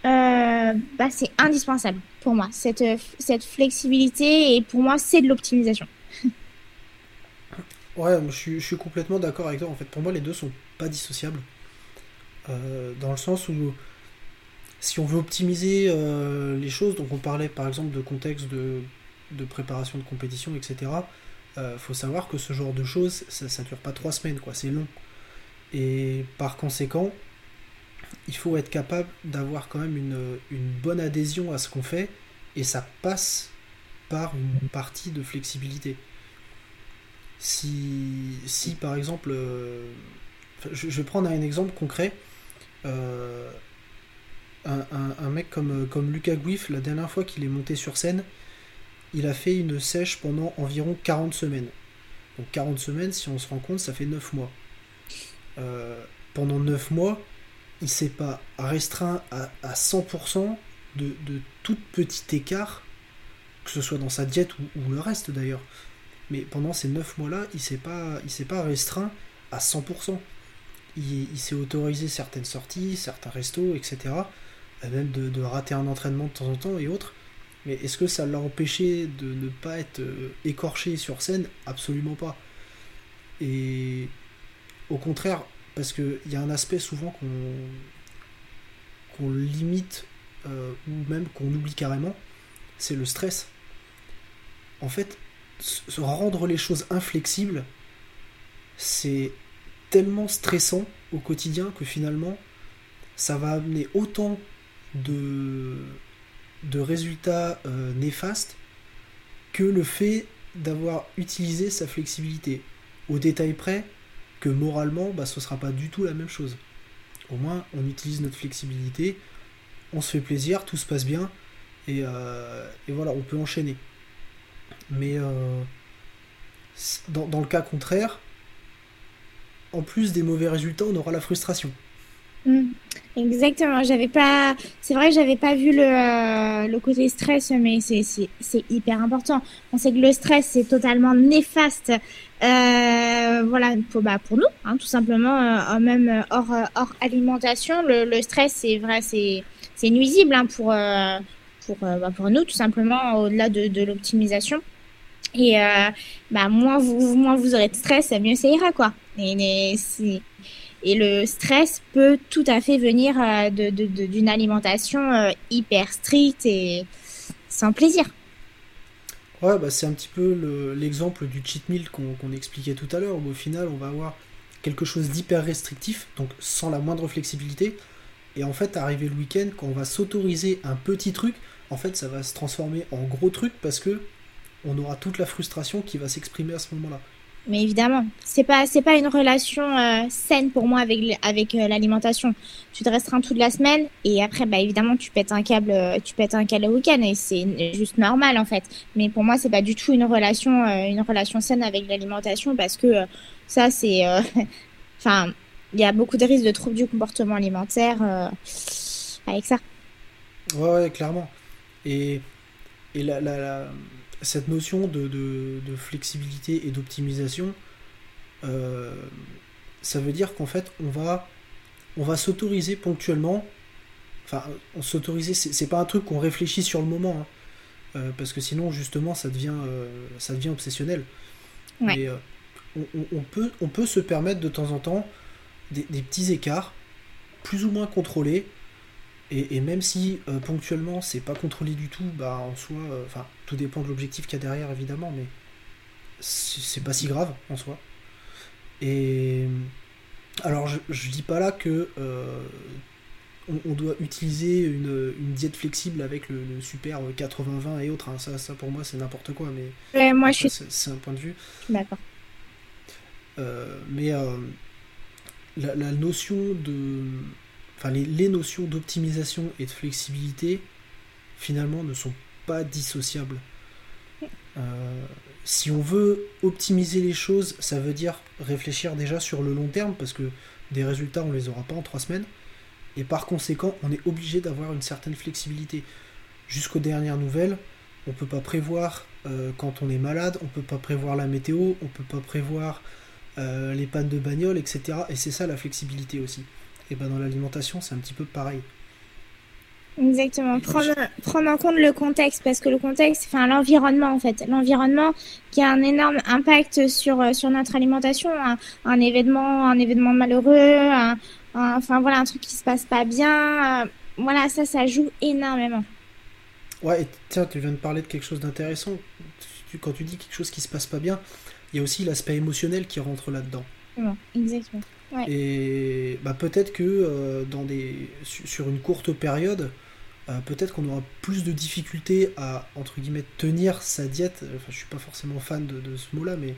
B: euh, bah, c'est indispensable pour moi cette cette flexibilité et pour moi c'est de l'optimisation
A: Ouais, je suis, je suis complètement d'accord avec toi. En fait, pour moi, les deux sont pas dissociables. Euh, dans le sens où, si on veut optimiser euh, les choses, donc on parlait par exemple de contexte de, préparation de compétition, etc. Euh, faut savoir que ce genre de choses, ça, ça dure pas trois semaines, quoi. C'est long. Et par conséquent, il faut être capable d'avoir quand même une bonne adhésion à ce qu'on fait, et ça passe par une partie de flexibilité si, par exemple, euh, je, vais prendre un exemple concret, euh, un, mec comme, Lucas Guif, la dernière fois qu'il est monté sur scène, il a fait une sèche pendant environ 40 semaines. Donc 40 semaines, si on se rend compte, ça fait 9 mois. Euh, pendant 9 mois, il s'est pas restreint à, à 100% de, tout petit écart, que ce soit dans sa diète ou le reste d'ailleurs. Mais pendant ces 9 mois-là, il s'est pas, il s'est pas restreint à 100%. Il, s'est autorisé certaines sorties, certains restos, etc. Et même de, rater un entraînement de temps en temps et autres. Mais est-ce que ça l'a empêché de ne pas être euh, écorché sur scène? Absolument pas. Et au contraire, parce qu'il y a un aspect souvent qu'on qu'on limite euh, ou même qu'on oublie carrément, c'est le stress. En fait, rendre les choses inflexibles, c'est tellement stressant au quotidien que finalement, ça va amener autant de, de résultats euh, néfastes que le fait d'avoir utilisé sa flexibilité. Au détail près, que moralement, bah, ce sera pas du tout la même chose. Au moins, on utilise notre flexibilité, on se fait plaisir, tout se passe bien, et, euh, voilà, on peut enchaîner. Mais euh, dans, le cas contraire, en plus des mauvais résultats, on aura la frustration.
B: Mm. exactement, j'avais pas. C'est vrai que j'avais pas vu le, euh, le côté stress, mais c'est hyper important. On sait que le stress c'est totalement néfaste. Euh, voilà pour bah pour nous, hein, tout simplement, même hors hors alimentation, le, stress c'est vrai, c'est c'est nuisible hein, pour pour bah, pour nous tout simplement au-delà de, de l'optimisation. Et bah moins vous moins vous aurez de stress, mieux ça ira quoi. Et, le stress peut tout à fait venir euh, d'une alimentation euh, hyper stricte et sans plaisir.
A: Ouais, bah c'est un petit peu l'exemple du cheat meal qu'on expliquait tout à l'heure, où au final on va avoir quelque chose d'hyper restrictif, donc sans la moindre flexibilité. Et en fait, arrivé le week-end, quand on va s'autoriser un petit truc, en fait, ça va se transformer en gros truc parce que on aura toute la frustration qui va s'exprimer à ce moment-là.
B: Mais évidemment, c'est pas c'est pas une relation euh, saine pour moi avec avec euh, l'alimentation. Tu te restreins toute la semaine et après bah évidemment tu pètes un câble euh, tu pètes un câble le week-end et c'est juste normal en fait. Mais pour moi c'est pas du tout une relation une relation saine avec l'alimentation parce que ça c'est enfin il y a beaucoup de risques de troubles du comportement alimentaire avec ça.
A: Ouais, ouais clairement. Et et la, la cette notion de, flexibilité et d'optimisation, euh, ça veut dire qu'en fait, on va, on va s'autoriser ponctuellement. Enfin, on s'autoriser, c'est pas un truc qu'on réfléchit sur le moment, hein. euh, parce que sinon, justement, ça devient, euh, ça devient obsessionnel. Mais on, peut, on peut se permettre de temps en temps des, des petits écarts, plus ou moins contrôlés, et, même si euh, ponctuellement c'est pas contrôlé du tout, bah en soi, euh, enfin tout dépend de l'objectif qu'il y a derrière évidemment, mais c'est pas si grave en soi. Et alors je, je dis pas là que euh, on, doit utiliser une, diète flexible avec le, super 80-20 et autres, hein. ça, ça pour moi c'est n'importe quoi, mais
B: moi je
A: c'est un point de vue.
B: D'accord.
A: mais la notion de enfin les, notions d'optimisation et de flexibilité finalement ne sont pas dissociables. Euh, si on veut optimiser les choses, ça veut dire réfléchir déjà sur le long terme parce que des résultats on les aura pas en trois semaines et par conséquent on est obligé d'avoir une certaine flexibilité. Jusqu'aux dernières nouvelles, on peut pas prévoir euh, quand on est malade, on peut pas prévoir la météo, on peut pas prévoir euh, les pannes de bagnole, etc. Et c'est ça la flexibilité aussi et ben dans l'alimentation, c'est un petit peu pareil.
B: Exactement. Prendre, prendre, en compte le contexte, parce que le contexte, enfin l'environnement en fait, l'environnement qui a un énorme impact sur euh, sur notre alimentation, un, événement, un événement malheureux, enfin voilà un truc qui se passe pas bien, euh, voilà ça, ça joue énormément.
A: Ouais, et tiens, tu viens de parler de quelque chose d'intéressant. Quand tu dis quelque chose qui se passe pas bien, il y a aussi l'aspect émotionnel qui rentre là-dedans.
B: Exactement.
A: Et bah, peut-être que euh, dans des, sur une courte période, euh, peut-être qu'on aura plus de difficultés à entre guillemets tenir sa diète. Enfin, je suis pas forcément fan de, ce mot-là, mais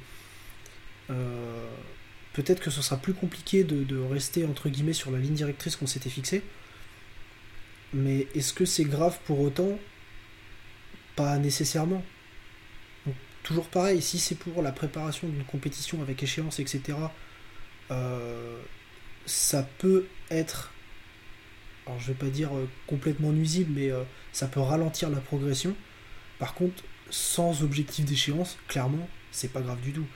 A: euh, peut-être que ce sera plus compliqué de, rester entre guillemets sur la ligne directrice qu'on s'était fixée. Mais est-ce que c'est grave pour autant? Pas nécessairement. toujours pareil, si c'est pour la préparation d'une compétition avec échéance, etc ça peut être, alors je vais pas dire euh, complètement nuisible, mais euh, ça peut ralentir la progression. Par contre, sans objectif d'échéance, clairement, c'est pas grave du tout.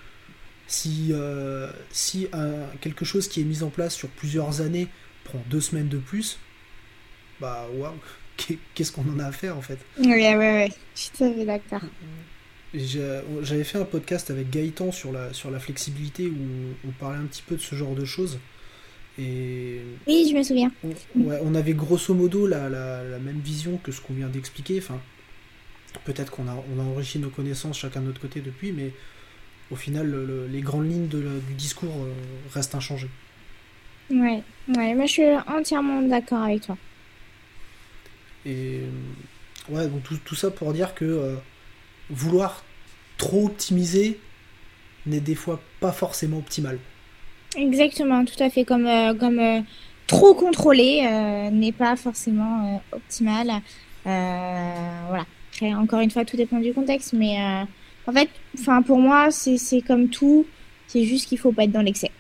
A: Si, si quelque chose qui est mis en place sur plusieurs années prend deux semaines de plus, bah waouh, qu'est-ce qu'on en a à faire en fait?
B: Ouais, ouais, ouais, je suis tout à fait d'accord.
A: J'avais fait un podcast avec Gaëtan sur la, sur la flexibilité où on parlait un petit peu de ce genre de choses. Et
B: oui, je me souviens.
A: On, ouais, on avait grosso modo la, la, la même vision que ce qu'on vient d'expliquer. Enfin, peut-être qu'on a, on a enrichi nos connaissances chacun de notre côté depuis, mais au final, le, les grandes lignes de du discours euh, restent inchangées.
B: Ouais, ouais, moi je suis entièrement d'accord avec toi.
A: Et ouais, donc tout, tout ça pour dire que euh, vouloir trop optimiser n'est des fois pas forcément optimal.
B: Exactement, tout à fait. Comme, euh, comme euh, trop contrôler euh, n'est pas forcément euh, optimal. Voilà. Après, encore une fois, tout dépend du contexte, mais en fait, enfin pour moi, c'est comme tout. C'est juste qu'il faut pas être dans l'excès.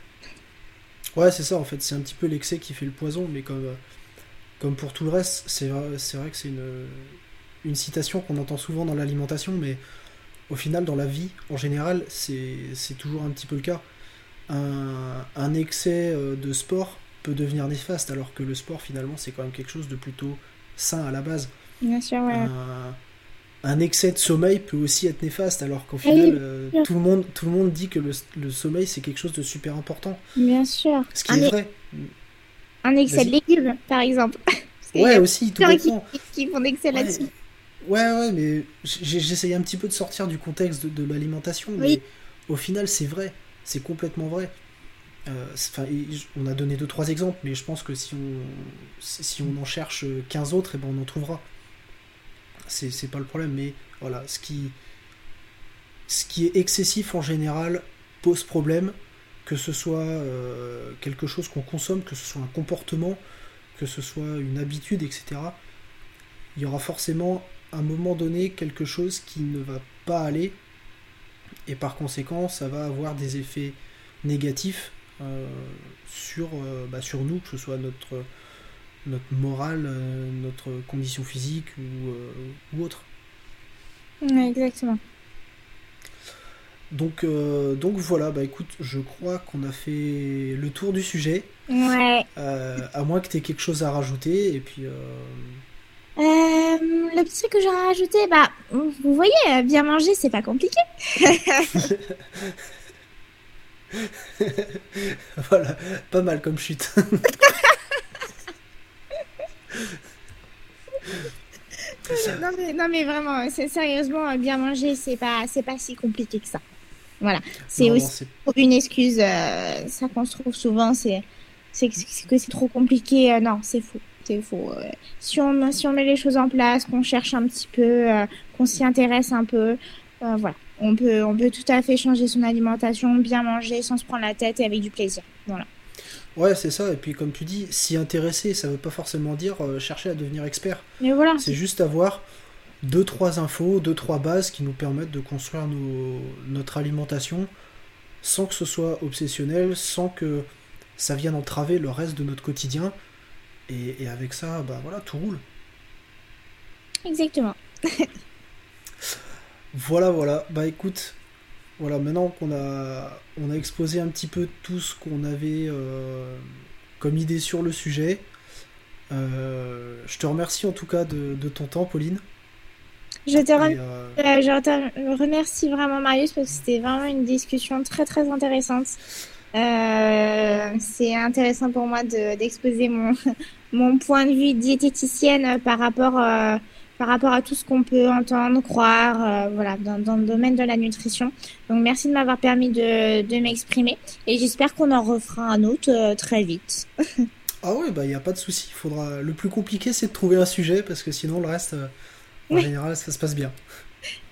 A: Ouais, c'est ça en fait. C'est un petit peu l'excès qui fait le poison, mais comme, comme pour tout le reste, c'est vrai, c'est vrai que c'est une, une citation qu'on entend souvent dans l'alimentation, mais au final, dans la vie, en général, c'est toujours un petit peu le cas. Un, un excès euh, de sport peut devenir néfaste, alors que le sport, finalement, c'est quand même quelque chose de plutôt sain à la base.
B: Bien sûr, ouais.
A: Un, un excès de sommeil peut aussi être néfaste, alors qu'au final, euh, tout, le monde, tout le monde dit que le, le sommeil, c'est quelque chose de super important.
B: Bien sûr.
A: Ce qui
B: Un,
A: est vrai.
B: un excès de légumes, par exemple. Parce
A: Ouais, aussi, tout
B: qui, qui font d'excès
A: Ouais,
B: là-dessus.
A: Ouais, ouais, mais j'essayais un petit peu de sortir du contexte de, de l'alimentation, mais
B: Oui.
A: au final, c'est vrai, c'est complètement vrai. Euh, on a donné deux trois exemples, mais je pense que si on si on en cherche 15 autres, et ben on en trouvera. C'est c'est pas le problème, mais voilà, ce qui ce qui est excessif en général pose problème, que ce soit euh, quelque chose qu'on consomme, que ce soit un comportement, que ce soit une habitude, etc. Il y aura forcément à un moment donné quelque chose qui ne va pas aller, et par conséquent, ça va avoir des effets négatifs euh, sur, euh, bah, sur nous, que ce soit notre, notre morale, euh, notre condition physique ou, ou autre.
B: Exactement.
A: Donc, donc voilà, bah écoute, je crois qu'on a fait le tour du sujet,
B: Ouais.
A: à moins que tu aies quelque chose à rajouter, et puis... euh,
B: Euh, le petit truc que j'aurais rajouté, bah, vous voyez, euh, bien manger, c'est pas compliqué.
A: voilà, pas mal comme chute.
B: Non mais, non mais vraiment, c'est sérieusement euh, bien manger, c'est pas, c'est pas si compliqué que ça. Voilà, c'est
A: non,
B: aussi une excuse, euh, ça qu'on se trouve souvent, c'est, que c'est que c'est trop compliqué. euh, non, c'est faux, faux. euh. Si on, si on met les choses en place, qu'on cherche un petit peu, euh, qu'on s'y intéresse un peu, euh, voilà, on peut, on peut tout à fait changer son alimentation, bien manger, sans se prendre la tête et avec du plaisir. Voilà.
A: Ouais, c'est ça, et puis comme tu dis, s'y intéresser, ça veut pas forcément dire chercher à devenir expert.
B: Mais voilà,
A: C'est juste avoir deux trois infos, deux trois bases qui nous permettent de construire nos- notre alimentation sans que ce soit obsessionnel, sans que ça vienne entraver le reste de notre quotidien. Et, et avec ça, bah voilà, tout roule.
B: exactement.
A: Voilà, voilà. Bah écoute, voilà, maintenant qu'on a, on a exposé un petit peu tout ce qu'on avait euh, comme idée sur le sujet, euh, je te remercie en tout cas de, de ton temps, Pauline.
B: Je te remercie.
A: Et, Euh,
B: je te remercie vraiment Marius parce que c'était vraiment une discussion très très intéressante. Euh, c'est intéressant pour moi de d'exposer mon mon point de vue diététicienne par rapport euh, par rapport à tout ce qu'on peut entendre, croire, euh, voilà, dans, dans le domaine de la nutrition. Donc merci de m'avoir permis de de m'exprimer et j'espère qu'on en refera un autre très vite.
A: Ah ouais, bah il n'y a pas de souci. Faudra... Le plus compliqué, c'est de trouver un sujet parce que sinon, le reste, en
B: Oui.
A: général, ça se passe bien.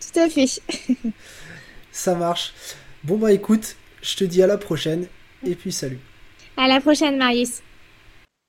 B: Tout à fait.
A: Ça marche. Bon, bah écoute, je te dis à la prochaine et puis salut.
B: À la prochaine Marius.